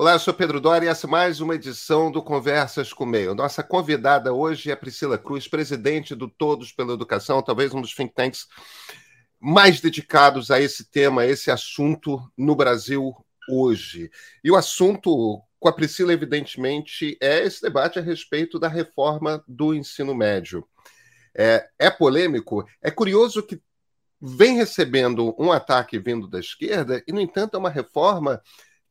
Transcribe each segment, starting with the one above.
Olá, eu sou Pedro Dória e essa é mais uma edição do Conversas com o Meio. Nossa convidada hoje é Priscila Cruz, presidente do Todos pela Educação, talvez um dos think tanks mais dedicados a esse tema, a esse assunto no Brasil hoje. E o assunto com a Priscila, evidentemente, é esse debate a respeito da reforma do ensino médio. É, é polêmico, é curioso que vem recebendo um ataque vindo da esquerda e, no entanto, é uma reforma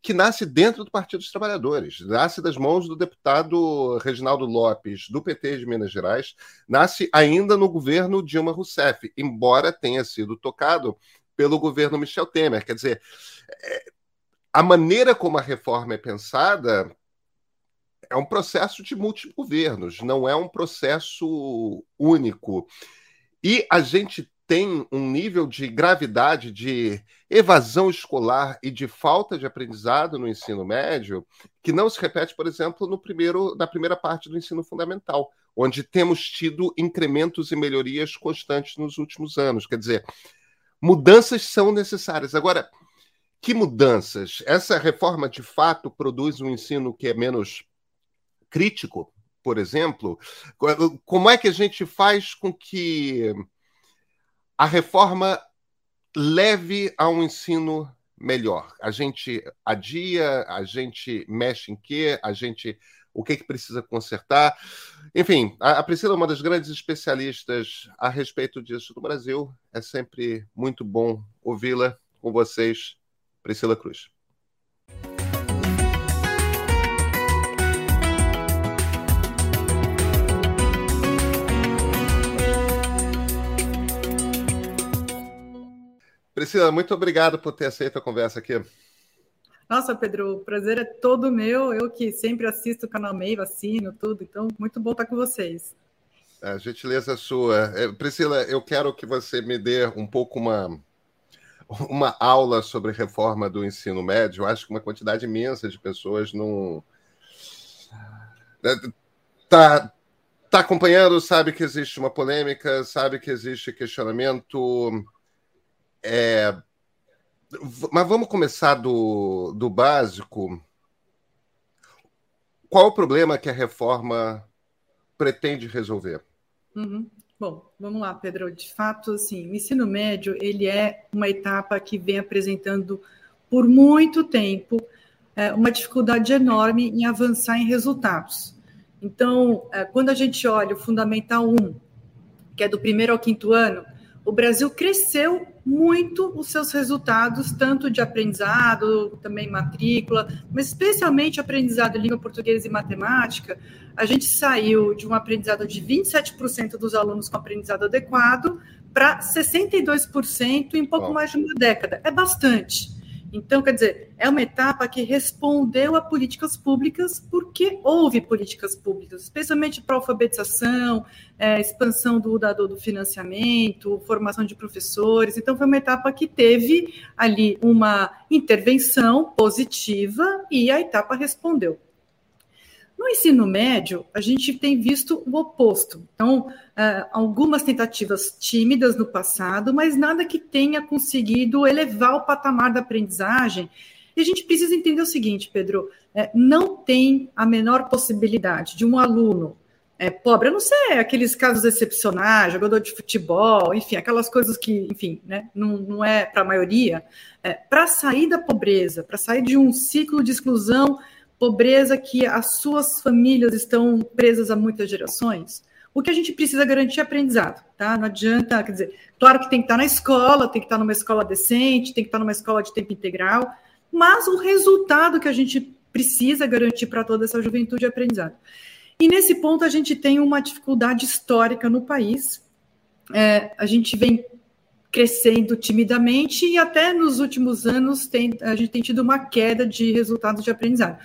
que nasce dentro do Partido dos Trabalhadores, nasce das mãos do deputado Reginaldo Lopes, do PT de Minas Gerais, nasce ainda no governo Dilma Rousseff, embora tenha sido tocado pelo governo Michel Temer. Quer dizer, é, a maneira como a reforma é pensada é um processo de multigovernos, não é um processo único. E a gente tem um nível de gravidade de evasão escolar e de falta de aprendizado no ensino médio que não se repete, por exemplo, no primeiro, na primeira parte do ensino fundamental, onde temos tido incrementos e melhorias constantes nos últimos anos. Quer dizer, mudanças são necessárias. Agora, que mudanças? Essa reforma de fato produz um ensino que é menos crítico, por exemplo? Como é que a gente faz com que a reforma leve a um ensino melhor. A gente adia, a gente mexe em quê? A gente o que, que precisa consertar. Enfim, a Priscila é uma das grandes especialistas a respeito disso no Brasil. É sempre muito bom ouvi-la com vocês, Priscila Cruz. Priscila, muito obrigado por ter aceito a conversa aqui. Nossa, Pedro, o prazer é todo meu. Eu que sempre assisto o canal MEI, vacino, tudo. Então, muito bom estar com vocês. A gentileza sua. É, Priscila, eu quero que você me dê um pouco uma, uma aula sobre reforma do ensino médio. Eu acho que uma quantidade imensa de pessoas não. Está tá acompanhando, sabe que existe uma polêmica, sabe que existe questionamento é, mas vamos começar do, do básico. Qual o problema que a reforma pretende resolver? Uhum. Bom, vamos lá, Pedro. De fato, assim, o ensino médio ele é uma etapa que vem apresentando por muito tempo é, uma dificuldade enorme em avançar em resultados. Então, é, quando a gente olha o Fundamental 1, que é do primeiro ao quinto ano, o Brasil cresceu muito os seus resultados, tanto de aprendizado, também matrícula, mas especialmente aprendizado em língua portuguesa e matemática. A gente saiu de um aprendizado de 27% dos alunos com aprendizado adequado para 62% em pouco mais de uma década. É bastante. Então, quer dizer, é uma etapa que respondeu a políticas públicas porque houve políticas públicas, especialmente para alfabetização, é, expansão do, do, do financiamento, formação de professores. Então, foi uma etapa que teve ali uma intervenção positiva e a etapa respondeu. No ensino médio, a gente tem visto o oposto. Então, uh, algumas tentativas tímidas no passado, mas nada que tenha conseguido elevar o patamar da aprendizagem. E a gente precisa entender o seguinte, Pedro: é, não tem a menor possibilidade de um aluno é, pobre, eu não sei, aqueles casos excepcionais, jogador de futebol, enfim, aquelas coisas que, enfim, né, não, não é para a maioria, é, para sair da pobreza, para sair de um ciclo de exclusão pobreza que as suas famílias estão presas há muitas gerações, o que a gente precisa garantir é aprendizado, tá? Não adianta, quer dizer, claro que tem que estar na escola, tem que estar numa escola decente, tem que estar numa escola de tempo integral, mas o resultado que a gente precisa garantir para toda essa juventude é aprendizado. E nesse ponto a gente tem uma dificuldade histórica no país. É, a gente vem crescendo timidamente e até nos últimos anos tem, a gente tem tido uma queda de resultados de aprendizado.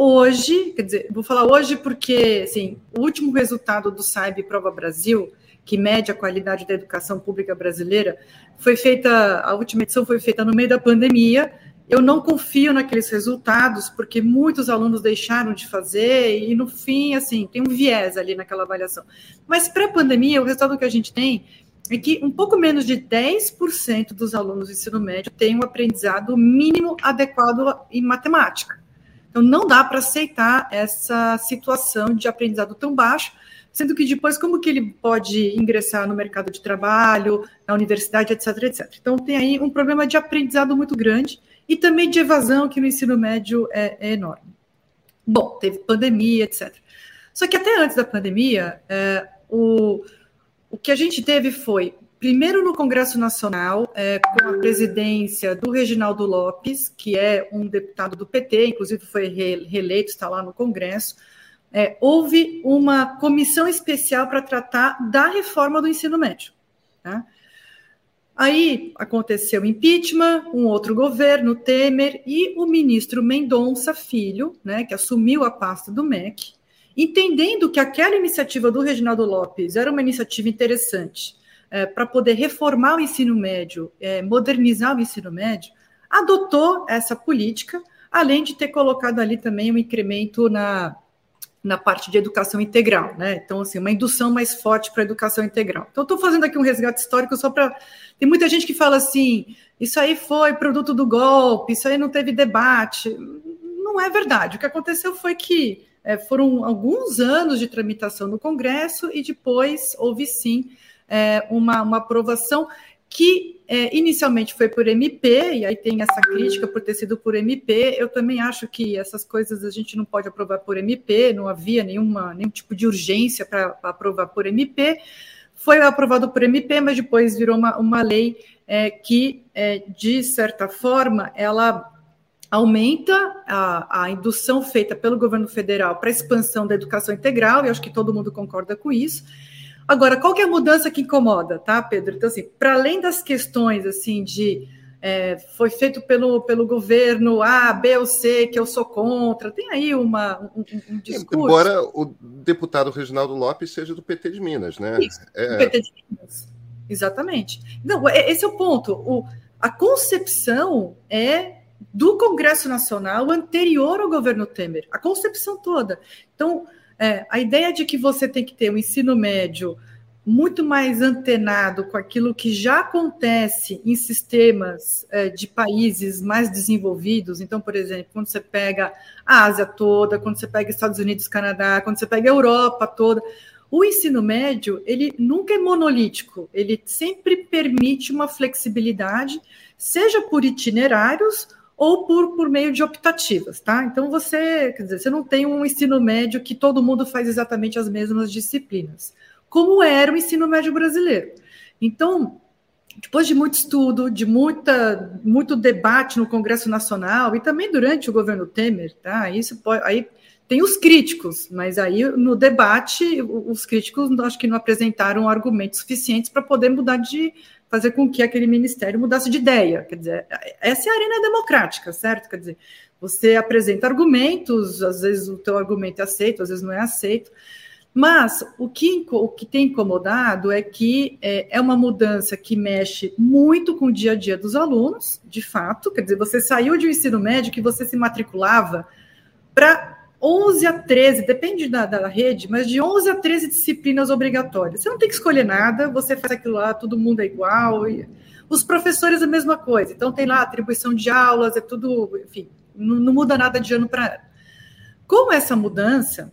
Hoje, quer dizer, vou falar hoje porque, assim, o último resultado do SAIB Prova Brasil, que mede a qualidade da educação pública brasileira, foi feita, a última edição foi feita no meio da pandemia. Eu não confio naqueles resultados, porque muitos alunos deixaram de fazer, e no fim, assim, tem um viés ali naquela avaliação. Mas pré-pandemia, o resultado que a gente tem é que um pouco menos de 10% dos alunos do ensino médio têm um aprendizado mínimo adequado em matemática. Então, não dá para aceitar essa situação de aprendizado tão baixo, sendo que depois, como que ele pode ingressar no mercado de trabalho, na universidade, etc, etc. Então, tem aí um problema de aprendizado muito grande e também de evasão, que no ensino médio é, é enorme. Bom, teve pandemia, etc. Só que até antes da pandemia, é, o, o que a gente teve foi primeiro no Congresso Nacional, é, com a presidência do Reginaldo Lopes, que é um deputado do PT, inclusive foi reeleito, está lá no Congresso, é, houve uma comissão especial para tratar da reforma do ensino médio. Tá? Aí aconteceu impeachment, um outro governo, Temer, e o ministro Mendonça Filho, né, que assumiu a pasta do MEC, entendendo que aquela iniciativa do Reginaldo Lopes era uma iniciativa interessante é, para poder reformar o ensino médio, é, modernizar o ensino médio, adotou essa política, além de ter colocado ali também um incremento na, na parte de educação integral, né? Então, assim, uma indução mais forte para a educação integral. Então, estou fazendo aqui um resgate histórico só para. Tem muita gente que fala assim: isso aí foi produto do golpe, isso aí não teve debate. Não é verdade. O que aconteceu foi que é, foram alguns anos de tramitação no Congresso e depois houve sim é, uma, uma aprovação que é, inicialmente foi por MP, e aí tem essa crítica por ter sido por MP. Eu também acho que essas coisas a gente não pode aprovar por MP, não havia nenhuma, nenhum tipo de urgência para aprovar por MP. Foi aprovado por MP, mas depois virou uma, uma lei é, que, é, de certa forma, ela aumenta a, a indução feita pelo governo federal para a expansão da educação integral, e acho que todo mundo concorda com isso Agora, qual que é a mudança que incomoda, tá, Pedro? Então, assim, para além das questões, assim, de é, foi feito pelo, pelo governo A, B ou C, que eu sou contra, tem aí uma, um, um discurso... Embora o deputado Reginaldo Lopes seja do PT de Minas, né? Isso, é... do PT de Minas, exatamente. Não, é, esse é o ponto. O, a concepção é do Congresso Nacional anterior ao governo Temer, a concepção toda. Então, é, a ideia de que você tem que ter um ensino médio muito mais antenado com aquilo que já acontece em sistemas é, de países mais desenvolvidos. Então, por exemplo, quando você pega a Ásia toda, quando você pega Estados Unidos, Canadá, quando você pega a Europa toda, o ensino médio ele nunca é monolítico. Ele sempre permite uma flexibilidade, seja por itinerários ou por, por meio de optativas, tá? Então você, quer dizer, você não tem um ensino médio que todo mundo faz exatamente as mesmas disciplinas, como era o ensino médio brasileiro. Então, depois de muito estudo, de muita, muito debate no Congresso Nacional e também durante o governo Temer, tá? Isso pode, aí tem os críticos, mas aí no debate os críticos acho que não apresentaram argumentos suficientes para poder mudar de fazer com que aquele ministério mudasse de ideia. Quer dizer, essa é a arena democrática, certo? Quer dizer, você apresenta argumentos, às vezes o teu argumento é aceito, às vezes não é aceito. Mas o que, o que tem incomodado é que é, é uma mudança que mexe muito com o dia a dia dos alunos, de fato. Quer dizer, você saiu de um ensino médio que você se matriculava para 11 a 13, depende da, da, rede, mas de 11 a 13 disciplinas obrigatórias. Você não tem que escolher nada, você faz aquilo lá, todo mundo é igual. E... Os professores a mesma coisa. Então tem lá atribuição de aulas, é tudo, enfim, não, não muda nada de ano para ano. Com essa mudança,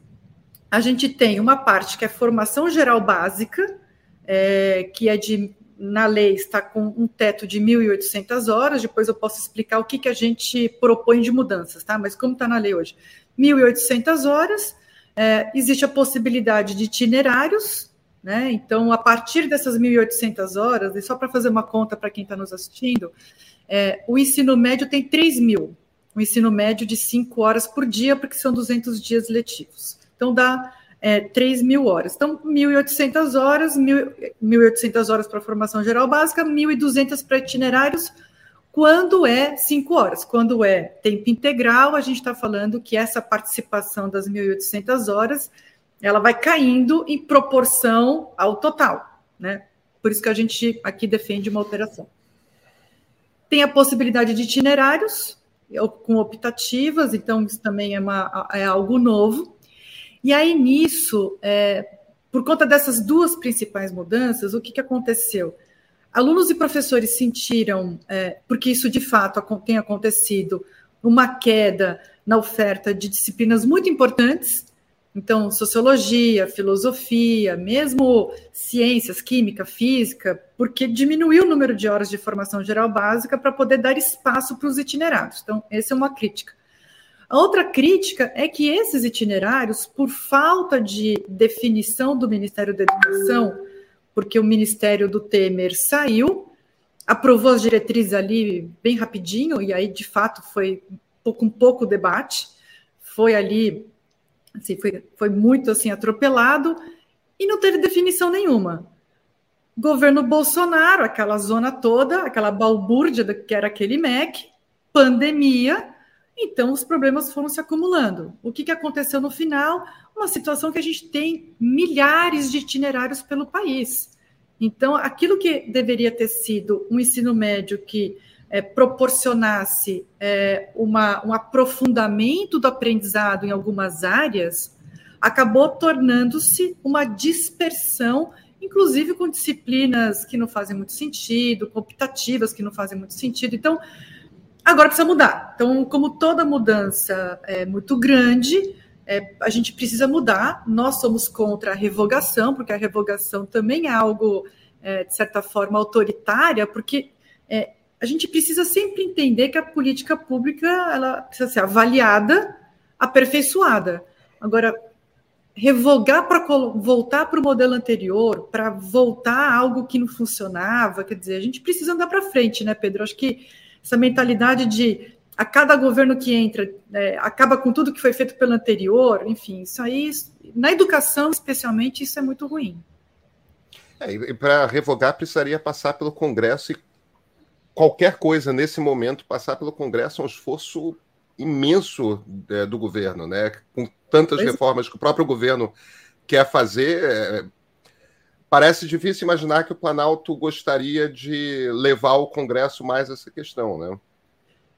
a gente tem uma parte que é formação geral básica, é, que é de na lei está com um teto de 1.800 horas, depois eu posso explicar o que, que a gente propõe de mudanças, tá? Mas como está na lei hoje? 1.800 horas, é, existe a possibilidade de itinerários, né? Então, a partir dessas 1.800 horas, e só para fazer uma conta para quem está nos assistindo, é, o ensino médio tem 3 mil, o ensino médio de 5 horas por dia, porque são 200 dias letivos. Então, dá é, 3 mil horas. Então, 1.800 horas, 1.800 horas para formação geral básica, 1.200 para itinerários, quando é cinco horas, quando é tempo integral, a gente está falando que essa participação das 1.800 horas ela vai caindo em proporção ao total, né? Por isso que a gente aqui defende uma alteração. Tem a possibilidade de itinerários com optativas, então isso também é, uma, é algo novo. E aí nisso, é, por conta dessas duas principais mudanças, o que, que aconteceu? Alunos e professores sentiram, é, porque isso de fato tem acontecido, uma queda na oferta de disciplinas muito importantes, então, sociologia, filosofia, mesmo ciências, química, física, porque diminuiu o número de horas de formação geral básica para poder dar espaço para os itinerários. Então, essa é uma crítica. A outra crítica é que esses itinerários, por falta de definição do Ministério da Educação, porque o Ministério do Temer saiu, aprovou as diretrizes ali bem rapidinho, e aí, de fato, foi com pouco debate, foi ali Assim, foi, foi muito assim atropelado e não teve definição nenhuma. Governo Bolsonaro, aquela zona toda, aquela balbúrdia que era aquele MEC, pandemia, então os problemas foram se acumulando. O que, que aconteceu no final? Uma situação que a gente tem milhares de itinerários pelo país. Então, aquilo que deveria ter sido um ensino médio que é, proporcionasse é, uma, um aprofundamento do aprendizado em algumas áreas, acabou tornando-se uma dispersão, inclusive com disciplinas que não fazem muito sentido, computativas que não fazem muito sentido. Então, agora precisa mudar. Então, como toda mudança é muito grande, é, a gente precisa mudar. Nós somos contra a revogação, porque a revogação também é algo, é, de certa forma, autoritária, porque é, a gente precisa sempre entender que a política pública ela precisa ser avaliada, aperfeiçoada. Agora, revogar para voltar para o modelo anterior, para voltar a algo que não funcionava, quer dizer, a gente precisa andar para frente, né, Pedro? Acho que essa mentalidade de a cada governo que entra é, acaba com tudo que foi feito pelo anterior, enfim, isso aí, na educação especialmente, isso é muito ruim. É, e para revogar precisaria passar pelo Congresso e qualquer coisa nesse momento passar pelo Congresso é um esforço imenso é, do governo, né? Com tantas pois é. reformas que o próprio governo quer fazer, é, parece difícil imaginar que o Planalto gostaria de levar o Congresso mais essa questão, né?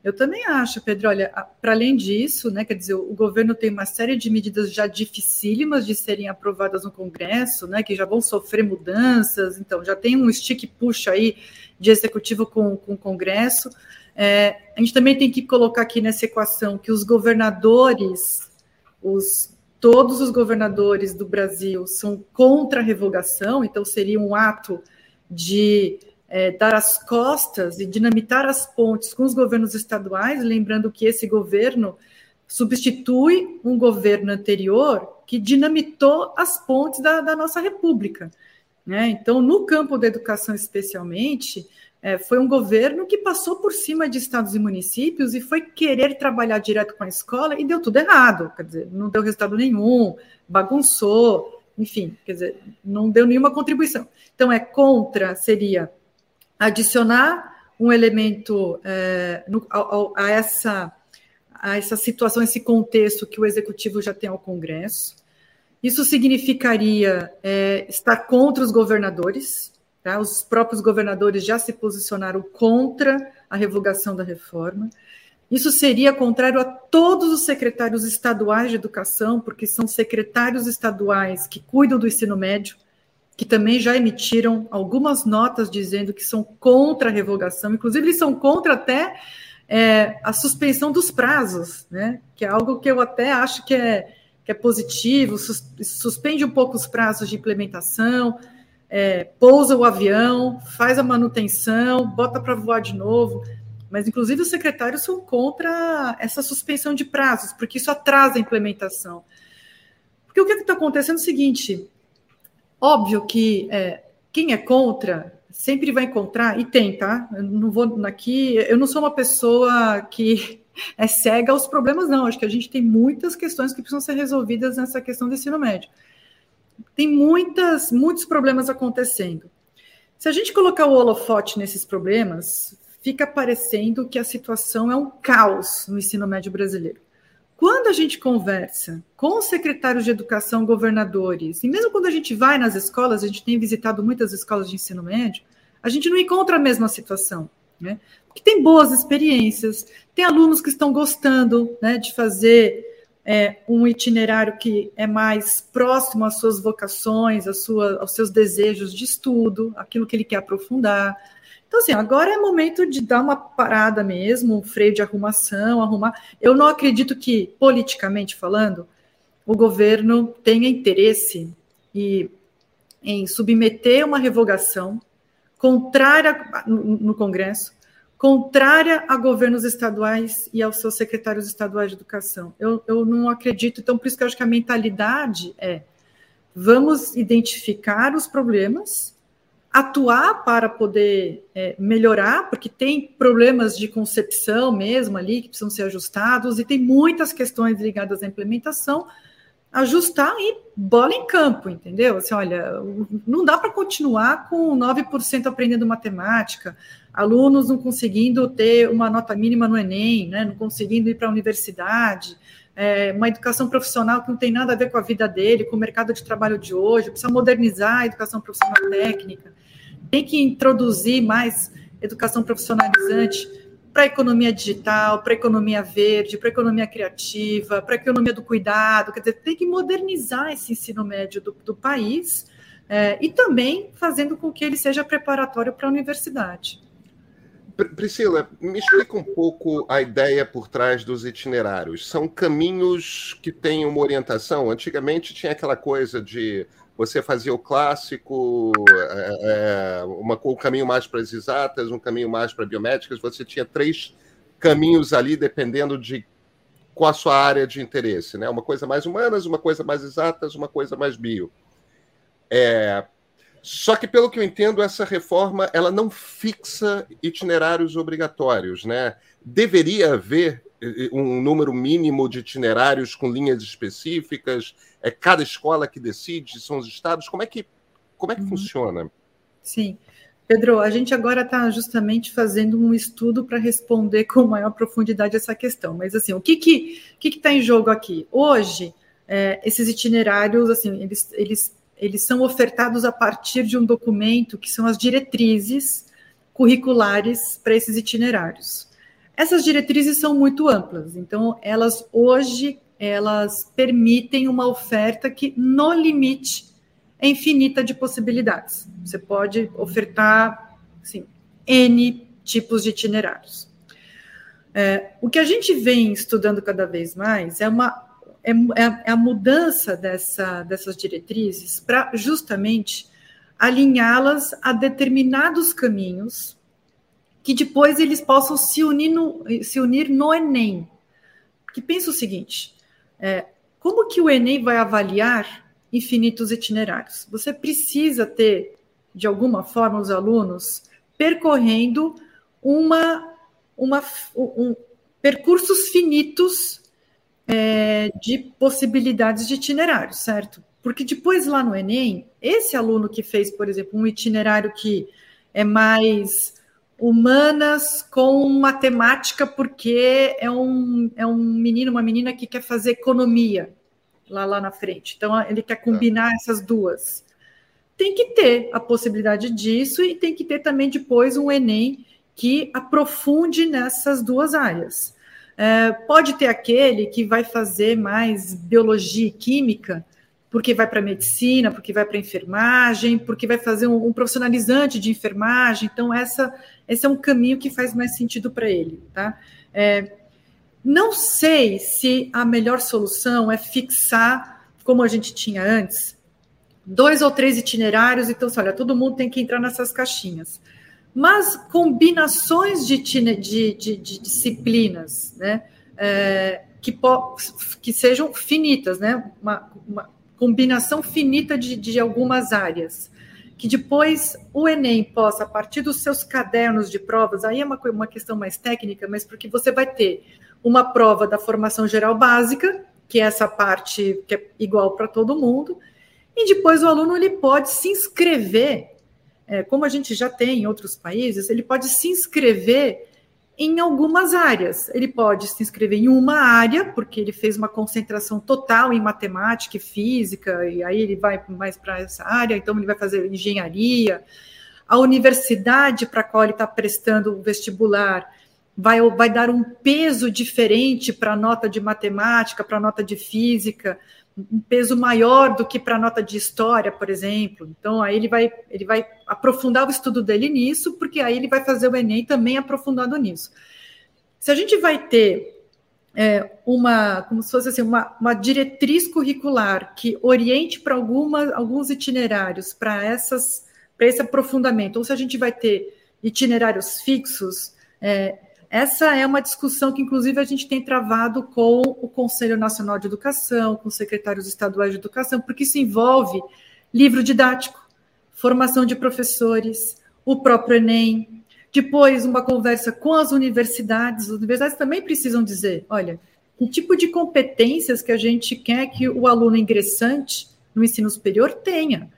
Eu também acho, Pedro. Olha, para além disso, né, quer dizer, o governo tem uma série de medidas já dificílimas de serem aprovadas no Congresso, né, que já vão sofrer mudanças. Então, já tem um stick push aí de executivo com, com o Congresso. É, a gente também tem que colocar aqui nessa equação que os governadores, os, todos os governadores do Brasil são contra a revogação, então seria um ato de é, dar as costas e dinamitar as pontes com os governos estaduais, lembrando que esse governo substitui um governo anterior que dinamitou as pontes da, da nossa República. Né? Então, no campo da educação, especialmente, é, foi um governo que passou por cima de estados e municípios e foi querer trabalhar direto com a escola e deu tudo errado, quer dizer, não deu resultado nenhum, bagunçou, enfim, quer dizer, não deu nenhuma contribuição. Então, é contra, seria adicionar um elemento é, no, a, a, essa, a essa situação, esse contexto que o executivo já tem ao Congresso, isso significaria é, estar contra os governadores, tá? os próprios governadores já se posicionaram contra a revogação da reforma. Isso seria contrário a todos os secretários estaduais de educação, porque são secretários estaduais que cuidam do ensino médio, que também já emitiram algumas notas dizendo que são contra a revogação, inclusive eles são contra até é, a suspensão dos prazos, né? que é algo que eu até acho que é que é positivo, suspende um pouco os prazos de implementação, é, pousa o avião, faz a manutenção, bota para voar de novo. Mas, inclusive, os secretários são contra essa suspensão de prazos, porque isso atrasa a implementação. Porque o que está acontecendo é o seguinte: óbvio que é, quem é contra sempre vai encontrar, e tem, tá? Eu não vou aqui, eu não sou uma pessoa que é cega aos problemas, não. Acho que a gente tem muitas questões que precisam ser resolvidas nessa questão do ensino médio. Tem muitas, muitos problemas acontecendo. Se a gente colocar o holofote nesses problemas, fica parecendo que a situação é um caos no ensino médio brasileiro. Quando a gente conversa com secretários de educação, governadores, e mesmo quando a gente vai nas escolas, a gente tem visitado muitas escolas de ensino médio, a gente não encontra a mesma situação. Né? que tem boas experiências, tem alunos que estão gostando né, de fazer é, um itinerário que é mais próximo às suas vocações, às sua, aos seus desejos de estudo, aquilo que ele quer aprofundar. Então, assim, agora é momento de dar uma parada mesmo, um freio de arrumação, arrumar. Eu não acredito que, politicamente falando, o governo tenha interesse e, em submeter uma revogação contrária no, Congresso, contrária a governos estaduais e aos seus secretários estaduais de educação. Eu, eu não acredito, então, por isso que eu acho que a mentalidade é vamos identificar os problemas atuar para poder é, melhorar, porque tem problemas de concepção mesmo ali que precisam ser ajustados, e tem muitas questões ligadas à implementação, ajustar e bola em campo, entendeu? Assim, olha, não dá para continuar com 9% aprendendo matemática, alunos não conseguindo ter uma nota mínima no Enem, né, não conseguindo ir para a universidade, é, uma educação profissional que não tem nada a ver com a vida dele, com o mercado de trabalho de hoje, precisa modernizar a educação profissional técnica tem que introduzir mais educação profissionalizante para a economia digital, para a economia verde, para a economia criativa, para a economia do cuidado, quer dizer, tem que modernizar esse ensino médio do, do país é, e também fazendo com que ele seja preparatório para a universidade. Priscila, me explica um pouco a ideia por trás dos itinerários. São caminhos que têm uma orientação? Antigamente tinha aquela coisa de você fazia o clássico, é, é, uma, um caminho mais para as exatas, um caminho mais para biomédicas, você tinha três caminhos ali, dependendo de qual a sua área de interesse, né? Uma coisa mais humanas, uma coisa mais exatas, uma coisa mais bio. É, só que, pelo que eu entendo, essa reforma ela não fixa itinerários obrigatórios, né? Deveria haver um número mínimo de itinerários com linhas específicas? É cada escola que decide? São os estados? Como é que, como é que uhum. funciona? Sim. Pedro, a gente agora está justamente fazendo um estudo para responder com maior profundidade essa questão. Mas assim, o que que que está em jogo aqui? Hoje, é, esses itinerários, assim, eles, eles, eles são ofertados a partir de um documento que são as diretrizes curriculares para esses itinerários. Essas diretrizes são muito amplas, então elas hoje elas permitem uma oferta que no limite é infinita de possibilidades. Você pode ofertar assim, N tipos de itinerários. É, o que a gente vem estudando cada vez mais é uma é, é, é a mudança dessa, dessas diretrizes para justamente alinhá-las a determinados caminhos que depois eles possam se unir no, se unir no Enem. Que pensa o seguinte: é, como que o Enem vai avaliar infinitos itinerários? Você precisa ter, de alguma forma, os alunos percorrendo uma, uma, um, percursos finitos é, de possibilidades de itinerários, certo? Porque depois lá no Enem, esse aluno que fez, por exemplo, um itinerário que é mais humanas com matemática, porque é um, é um menino, uma menina que quer fazer economia lá, lá na frente. Então, ele quer combinar essas duas. Tem que ter a possibilidade disso e tem que ter também depois um Enem que aprofunde nessas duas áreas. É, pode ter aquele que vai fazer mais biologia e química, porque vai para medicina, porque vai para enfermagem, porque vai fazer um, um, profissionalizante de enfermagem. Então, essa, esse é um caminho que faz mais sentido para ele. Tá? É, não sei se a melhor solução é fixar, como a gente tinha antes, dois ou três itinerários, então, olha, todo mundo tem que entrar nessas caixinhas. Mas combinações de, de, de, de disciplinas, né? É, que, que, sejam finitas, né? Uma, uma, combinação finita de, de algumas áreas, que depois o Enem possa, a partir dos seus cadernos de provas, aí é uma, uma questão mais técnica, mas porque você vai ter uma prova da formação geral básica, que é essa parte que é igual para todo mundo, e depois o aluno ele pode se inscrever, é, como a gente já tem em outros países, ele pode se inscrever em algumas áreas. Ele pode se inscrever em uma área, porque ele fez uma concentração total em matemática e física, e aí ele vai mais para essa área, então ele vai fazer engenharia. A universidade para a qual ele está prestando o vestibular vai, vai dar um peso diferente para a nota de matemática, para a nota de física, um peso maior do que para a nota de história, por exemplo. Então, aí ele vai, ele vai aprofundar o estudo dele nisso, porque aí ele vai fazer o Enem também aprofundado nisso. Se a gente vai ter é, uma, como se fosse assim, uma, uma diretriz curricular que oriente para alguns itinerários para essas para esse aprofundamento, ou se a gente vai ter itinerários fixos, é, essa é uma discussão que, inclusive, a gente tem travado com o Conselho Nacional de Educação, com os secretários estaduais de educação, porque isso envolve livro didático, formação de professores, o próprio Enem, depois uma conversa com as universidades. As universidades também precisam dizer: olha, que tipo de competências que a gente quer que o aluno ingressante no ensino superior tenha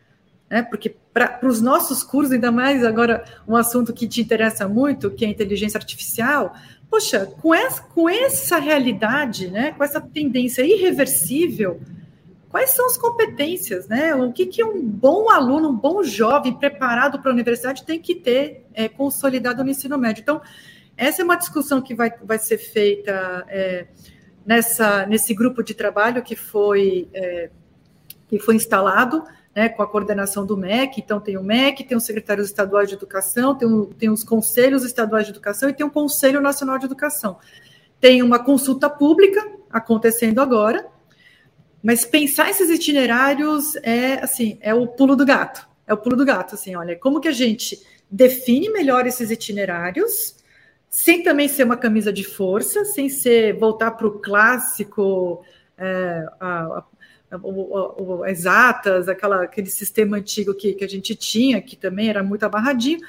né? Porque para os nossos cursos, ainda mais agora um assunto que te interessa muito, que é a inteligência artificial, poxa, com essa, com essa realidade, né? Com essa tendência irreversível, quais são as competências, né? O que, que um bom aluno, um bom jovem preparado para a universidade tem que ter é, consolidado no ensino médio? Então, essa é uma discussão que vai, vai ser feita é, nessa, nesse grupo de trabalho que foi, é, que foi instalado né, com a coordenação do MEC. Então, tem o MEC, tem os secretários estaduais de educação, tem, o, tem os conselhos estaduais de educação e tem o Conselho Nacional de Educação. Tem uma consulta pública acontecendo agora, mas pensar esses itinerários é assim, é o pulo do gato. É o pulo do gato, assim, olha, como que a gente define melhor esses itinerários, sem também ser uma camisa de força, sem ser voltar para o clássico, é, a, o, o, exatas, aquela, aquele sistema antigo que, que a gente tinha, que também era muito abarradinho,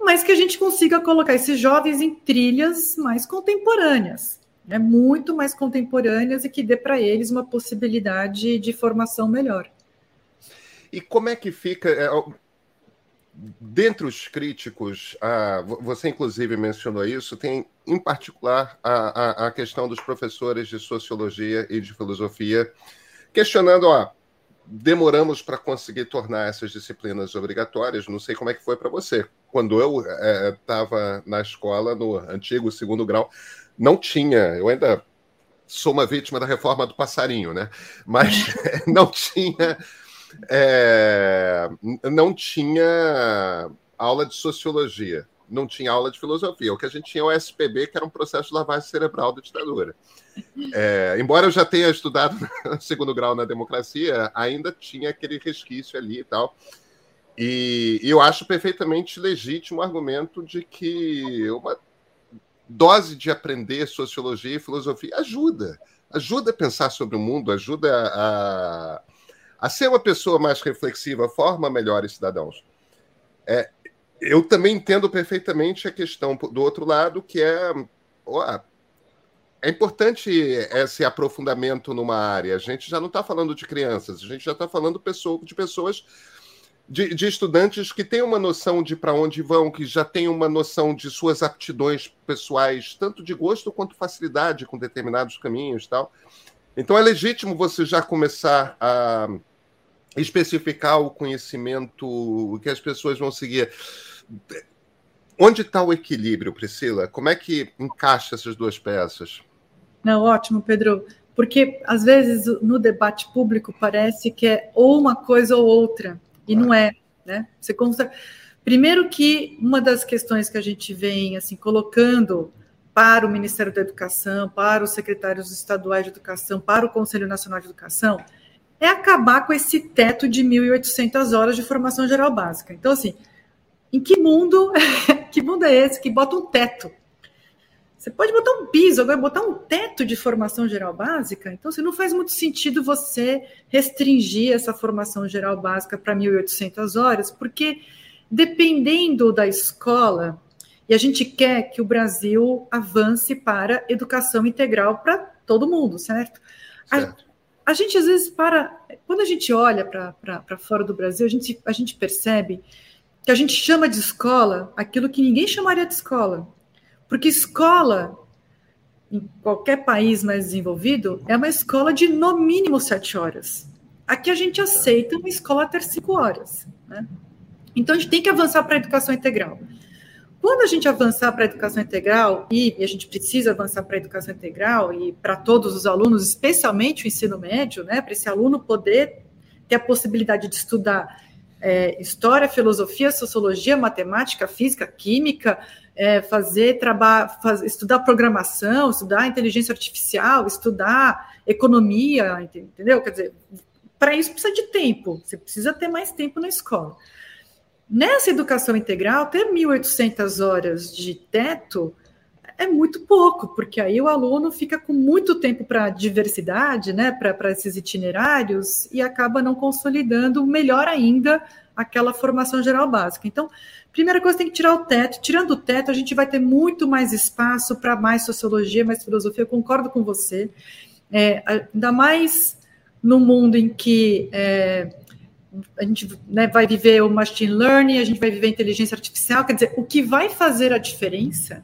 mas que a gente consiga colocar esses jovens em trilhas mais contemporâneas, né, muito mais contemporâneas e que dê para eles uma possibilidade de formação melhor. E como é que fica? Dentre os críticos, você inclusive mencionou isso, tem em particular a, a, a questão dos professores de sociologia e de filosofia questionando, ó, demoramos para conseguir tornar essas disciplinas obrigatórias. Não sei como é que foi para você. Quando eu estava é, na escola, no antigo segundo grau, não tinha. Eu ainda sou uma vítima da reforma do passarinho, né? Mas não tinha. É, não tinha aula de sociologia, não tinha aula de filosofia. O que a gente tinha é o SPB, que era um processo de lavagem cerebral da ditadura. É, embora eu já tenha estudado segundo grau na democracia, ainda tinha aquele resquício ali e tal. E, e eu acho perfeitamente legítimo o argumento de que uma dose de aprender sociologia e filosofia ajuda. Ajuda a pensar sobre o mundo, ajuda a, a ser uma pessoa mais reflexiva, forma melhores cidadãos. É, eu também entendo perfeitamente a questão do outro lado, que é é importante esse aprofundamento numa área. A gente já não está falando de crianças, a gente já está falando de pessoas, de, de, estudantes que têm uma noção de para onde vão, que já têm uma noção de suas aptidões pessoais, tanto de gosto quanto facilidade com determinados caminhos tal. Então é legítimo você já começar a especificar o conhecimento que as pessoas vão seguir. Onde está o equilíbrio, Priscila? Como é que encaixa essas duas peças? Não, ótimo, Pedro. Porque às vezes no debate público parece que é ou uma coisa ou outra, e não é, né? Você consta... Primeiro que uma das questões que a gente vem assim colocando para o Ministério da Educação, para os secretários estaduais de educação, para o Conselho Nacional de Educação, é acabar com esse teto de 1.800 horas de formação geral básica. Então, assim, em que mundo, que mundo é esse que bota um teto você pode botar um piso, agora botar um teto de formação geral básica. Então, assim, não faz muito sentido você restringir essa formação geral básica para 1.800 horas, porque dependendo da escola, e a gente quer que o Brasil avance para educação integral para todo mundo, certo? certo. A, gente às vezes para. Quando a gente olha para fora do Brasil, a gente, a gente percebe que a gente chama de escola aquilo que ninguém chamaria de escola. Porque escola, em qualquer país mais desenvolvido, é uma escola de no mínimo sete horas. Aqui a gente aceita uma escola até cinco horas. Né? Então a gente tem que avançar para a educação integral. Quando a gente avançar para a educação integral, e, a gente precisa avançar para a educação integral, e para todos os alunos, especialmente o ensino médio, né, para esse aluno poder ter a possibilidade de estudar é, história, filosofia, sociologia, matemática, física, química, é, fazer trabalho, estudar programação, estudar inteligência artificial, estudar economia, entendeu? Quer dizer, para isso precisa de tempo, você precisa ter mais tempo na escola. Nessa educação integral, ter 1.800 horas de teto é muito pouco, porque aí o aluno fica com muito tempo para diversidade, né, para esses itinerários, e acaba não consolidando melhor ainda aquela formação geral básica. Então, primeira coisa tem que tirar o teto. Tirando o teto, a gente vai ter muito mais espaço para mais sociologia, mais filosofia. Eu concordo com você. É, ainda mais no mundo em que é, a gente né, vai viver o machine learning, a gente vai viver a inteligência artificial, quer dizer, o que vai fazer a diferença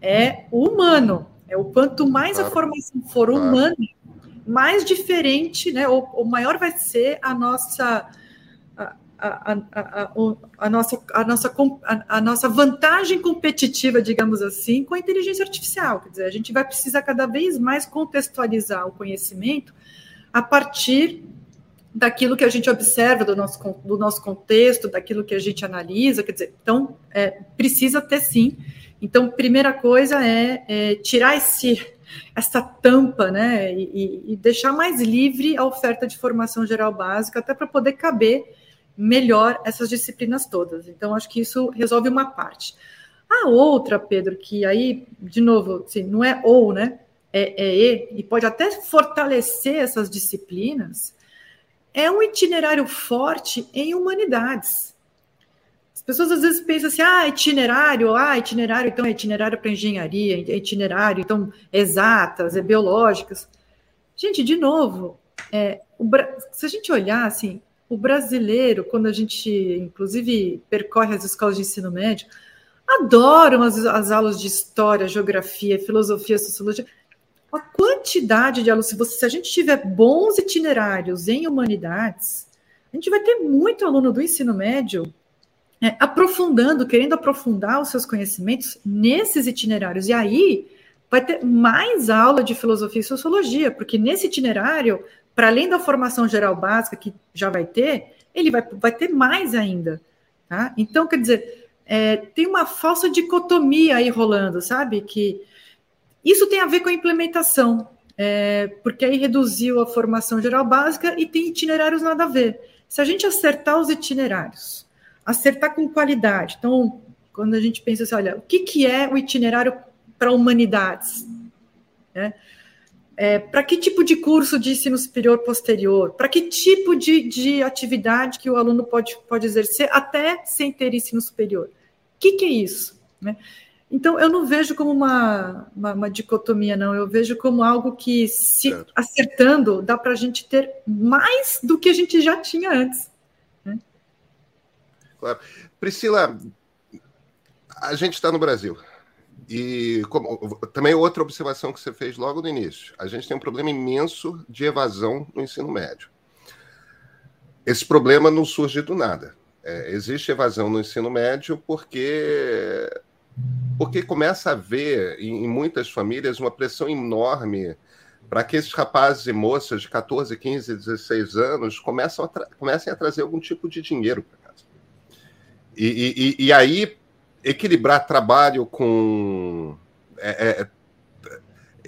é o humano. É o quanto mais claro. a formação for claro. humana, mais diferente, né, ou, ou, maior vai ser a nossa a, a, a, a nossa, a, nossa, a, nossa vantagem competitiva, digamos assim, com a inteligência artificial. Quer dizer, a gente vai precisar cada vez mais contextualizar o conhecimento a partir daquilo que a gente observa do nosso, do nosso contexto, daquilo que a gente analisa, quer dizer, então é, precisa ter sim. Então, primeira coisa é, é tirar esse, essa tampa, né, e, e, deixar mais livre a oferta de formação geral básica, até para poder caber melhor essas disciplinas todas. Então, acho que isso resolve uma parte. A outra, Pedro, que aí, de novo, assim, não é ou, né, é, é e, e pode até fortalecer essas disciplinas, é um itinerário forte em humanidades. As pessoas às vezes pensam assim, ah, itinerário, ah, itinerário, então é itinerário para engenharia, é itinerário, então exatas, é biológicas. Gente, de novo, é, se a gente olhar assim, o brasileiro, quando a gente, inclusive, percorre as escolas de ensino médio, adoram as, as aulas de história, geografia, filosofia, sociologia a quantidade de alunos, se, você, se a gente tiver bons itinerários em humanidades, a gente vai ter muito aluno do ensino médio é, aprofundando, querendo aprofundar os seus conhecimentos nesses itinerários. E aí vai ter mais aula de filosofia e sociologia, porque nesse itinerário, para além da formação geral básica que já vai ter, ele vai, vai ter mais ainda. Tá? Então, quer dizer, é, tem uma falsa dicotomia aí rolando, sabe? Que isso tem a ver com a implementação, é, porque aí reduziu a formação geral básica e tem itinerários nada a ver. Se a gente acertar os itinerários, acertar com qualidade, então, quando a gente pensa assim, olha, o que, que é o itinerário para humanidades? Né? É, para que tipo de curso de ensino superior posterior? Para que tipo de, de atividade que o aluno pode, pode exercer até sem ter ensino superior? O que, que é isso? Né? Então, eu não vejo como uma, uma, uma, dicotomia, não. Eu vejo como algo que, se certo. acertando, dá para a gente ter mais do que a gente já tinha antes. Né? Claro. Priscila, a gente está no Brasil. E como, também outra observação que você fez logo no início: a gente tem um problema imenso de evasão no ensino médio. Esse problema não surge do nada. É, existe evasão no ensino médio porque porque começa a haver em, muitas famílias uma pressão enorme para que esses rapazes e moças de 14, 15, 16 anos começam a comecem a trazer algum tipo de dinheiro para casa. E, e, e, aí, equilibrar trabalho com. É, é,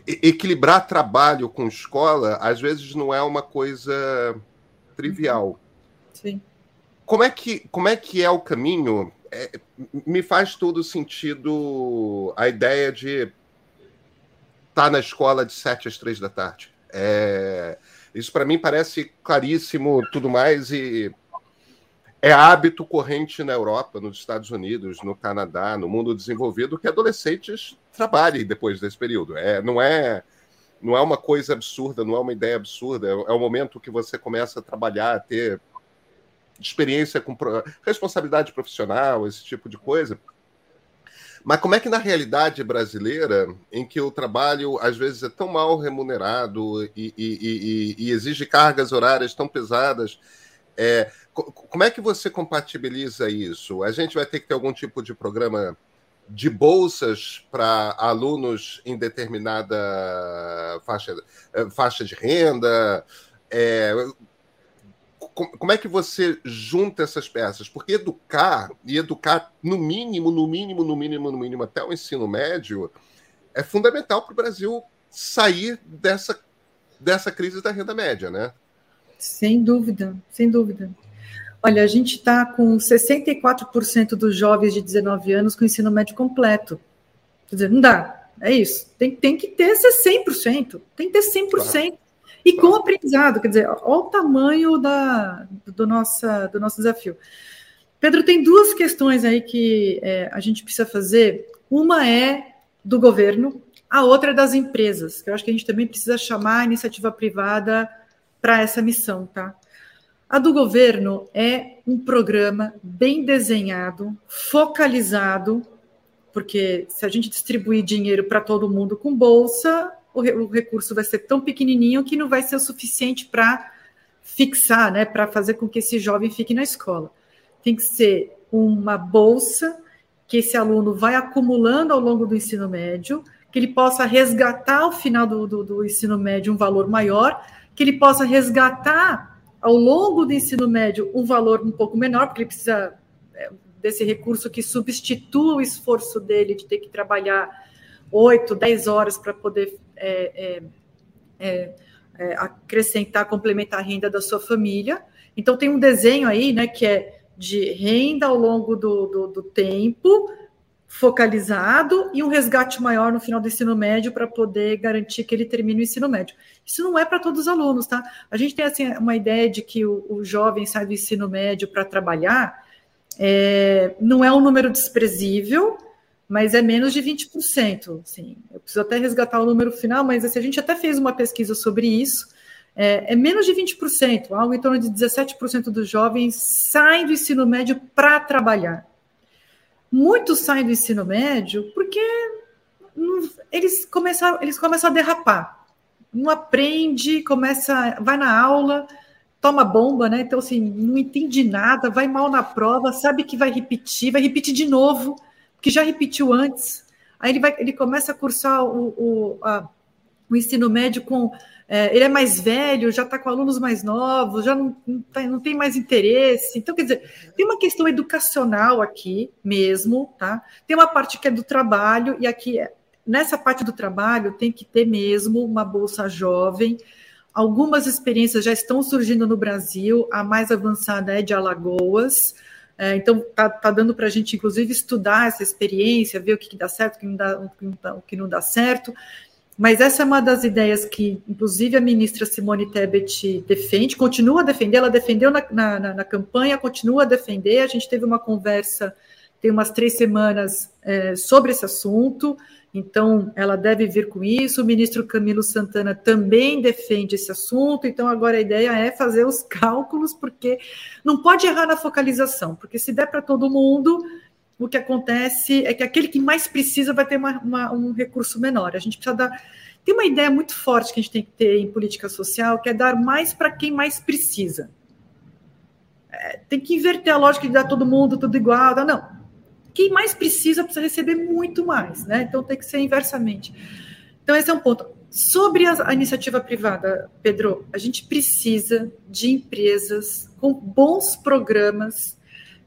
equilibrar trabalho com escola, às vezes, não é uma coisa trivial. Sim. Como é que, como é, que é o caminho é, me faz todo sentido a ideia de estar tá na escola de sete às três da tarde. É, isso para mim parece claríssimo, tudo mais, e é hábito corrente na Europa, nos Estados Unidos, no Canadá, no mundo desenvolvido, que adolescentes trabalhem depois desse período. É, não é não é uma coisa absurda, não é uma ideia absurda. É, é o momento que você começa a trabalhar, a ter experiência com responsabilidade profissional, esse tipo de coisa. Mas como é que na realidade brasileira, em que o trabalho às vezes é tão mal remunerado e, e, e, e exige cargas horárias tão pesadas, é, como é que você compatibiliza isso? A gente vai ter que ter algum tipo de programa de bolsas para alunos em determinada faixa, eh, faixa de renda. É, como é que você junta essas peças? Porque educar, e educar no mínimo, no mínimo, no mínimo, no mínimo, até o ensino médio, é fundamental para o Brasil sair dessa, dessa crise da renda média, né? Sem dúvida, sem dúvida. Olha, a gente está com 64% dos jovens de 19 anos com ensino médio completo. Quer dizer, não dá, é isso. Tem, tem que ter esse 100%, tem que ter 100%. Claro. E com aprendizado, quer dizer, olha o tamanho da, do, nossa, do nosso desafio. Pedro, tem duas questões aí que é, a gente precisa fazer. Uma é do governo, a outra é das empresas, que eu acho que a gente também precisa chamar a iniciativa privada para essa missão, tá? A do governo é um programa bem desenhado, focalizado, porque se a gente distribuir dinheiro para todo mundo com bolsa, o, o, recurso vai ser tão pequenininho que não vai ser o suficiente para fixar, né, para fazer com que esse jovem fique na escola. Tem que ser uma bolsa que esse aluno vai acumulando ao longo do ensino médio, que ele possa resgatar ao final do, do, do ensino médio um valor maior que ele possa resgatar ao longo do ensino médio um valor um pouco menor, porque ele precisa é, desse recurso que substitua o esforço dele de ter que trabalhar oito, dez horas para poder é, é, acrescentar, complementar a renda da sua família. Então tem um desenho aí, né, que é de renda ao longo do, do, do tempo, focalizado e um resgate maior no final do ensino médio para poder garantir que ele termine o ensino médio. Isso não é para todos os alunos, tá? A gente tem assim uma ideia de que o, o jovem sai do ensino médio para trabalhar, é, não é um número desprezível, mas é menos de 20%. Assim, eu preciso até resgatar o número final, mas assim, a gente até fez uma pesquisa sobre isso. É, é menos de 20%, algo em torno de 17% dos jovens saem do ensino médio para trabalhar. Muitos saem do ensino médio porque eles começaram, eles começam a derrapar. Não aprende, começa, vai na aula, toma bomba, né? Então, assim, não entende nada, vai mal na prova, sabe que vai repetir, vai repetir de novo, que já repetiu antes. Aí ele, vai, ele começa a cursar o, o, a, o ensino médio com é, ele é mais velho, já está com alunos mais novos, já não, não, tá, não, tem mais interesse. Então, quer dizer, tem uma questão educacional aqui mesmo, tá? Tem uma parte que é do trabalho, e aqui, nessa parte do trabalho, tem que ter mesmo uma bolsa jovem. Algumas experiências já estão surgindo no Brasil, a mais avançada é de Alagoas. É, então, está tá dando para a gente, inclusive, estudar essa experiência, ver o que, que dá certo, o que não dá, o que dá, o que não dá certo. Mas essa é uma das ideias que, inclusive, a ministra Simone Tebet defende, continua a defender, ela defendeu na, na, na campanha, continua a defender. A gente teve uma conversa, tem umas três semanas, é, sobre esse assunto, então ela deve vir com isso. O ministro Camilo Santana também defende esse assunto, então agora a ideia é fazer os cálculos, porque não pode errar na focalização, porque se der para todo mundo, o que acontece é que aquele que mais precisa vai ter uma, uma, um recurso menor. A gente precisa dar. Tem uma ideia muito forte que a gente tem que ter em política social, que é dar mais para quem mais precisa. É, tem que inverter a lógica de dar todo mundo tudo igual. Não. Quem mais precisa precisa receber muito mais, né? Então tem que ser inversamente. Então, esse é um ponto. Sobre a, iniciativa privada, Pedro, a gente precisa de empresas com bons programas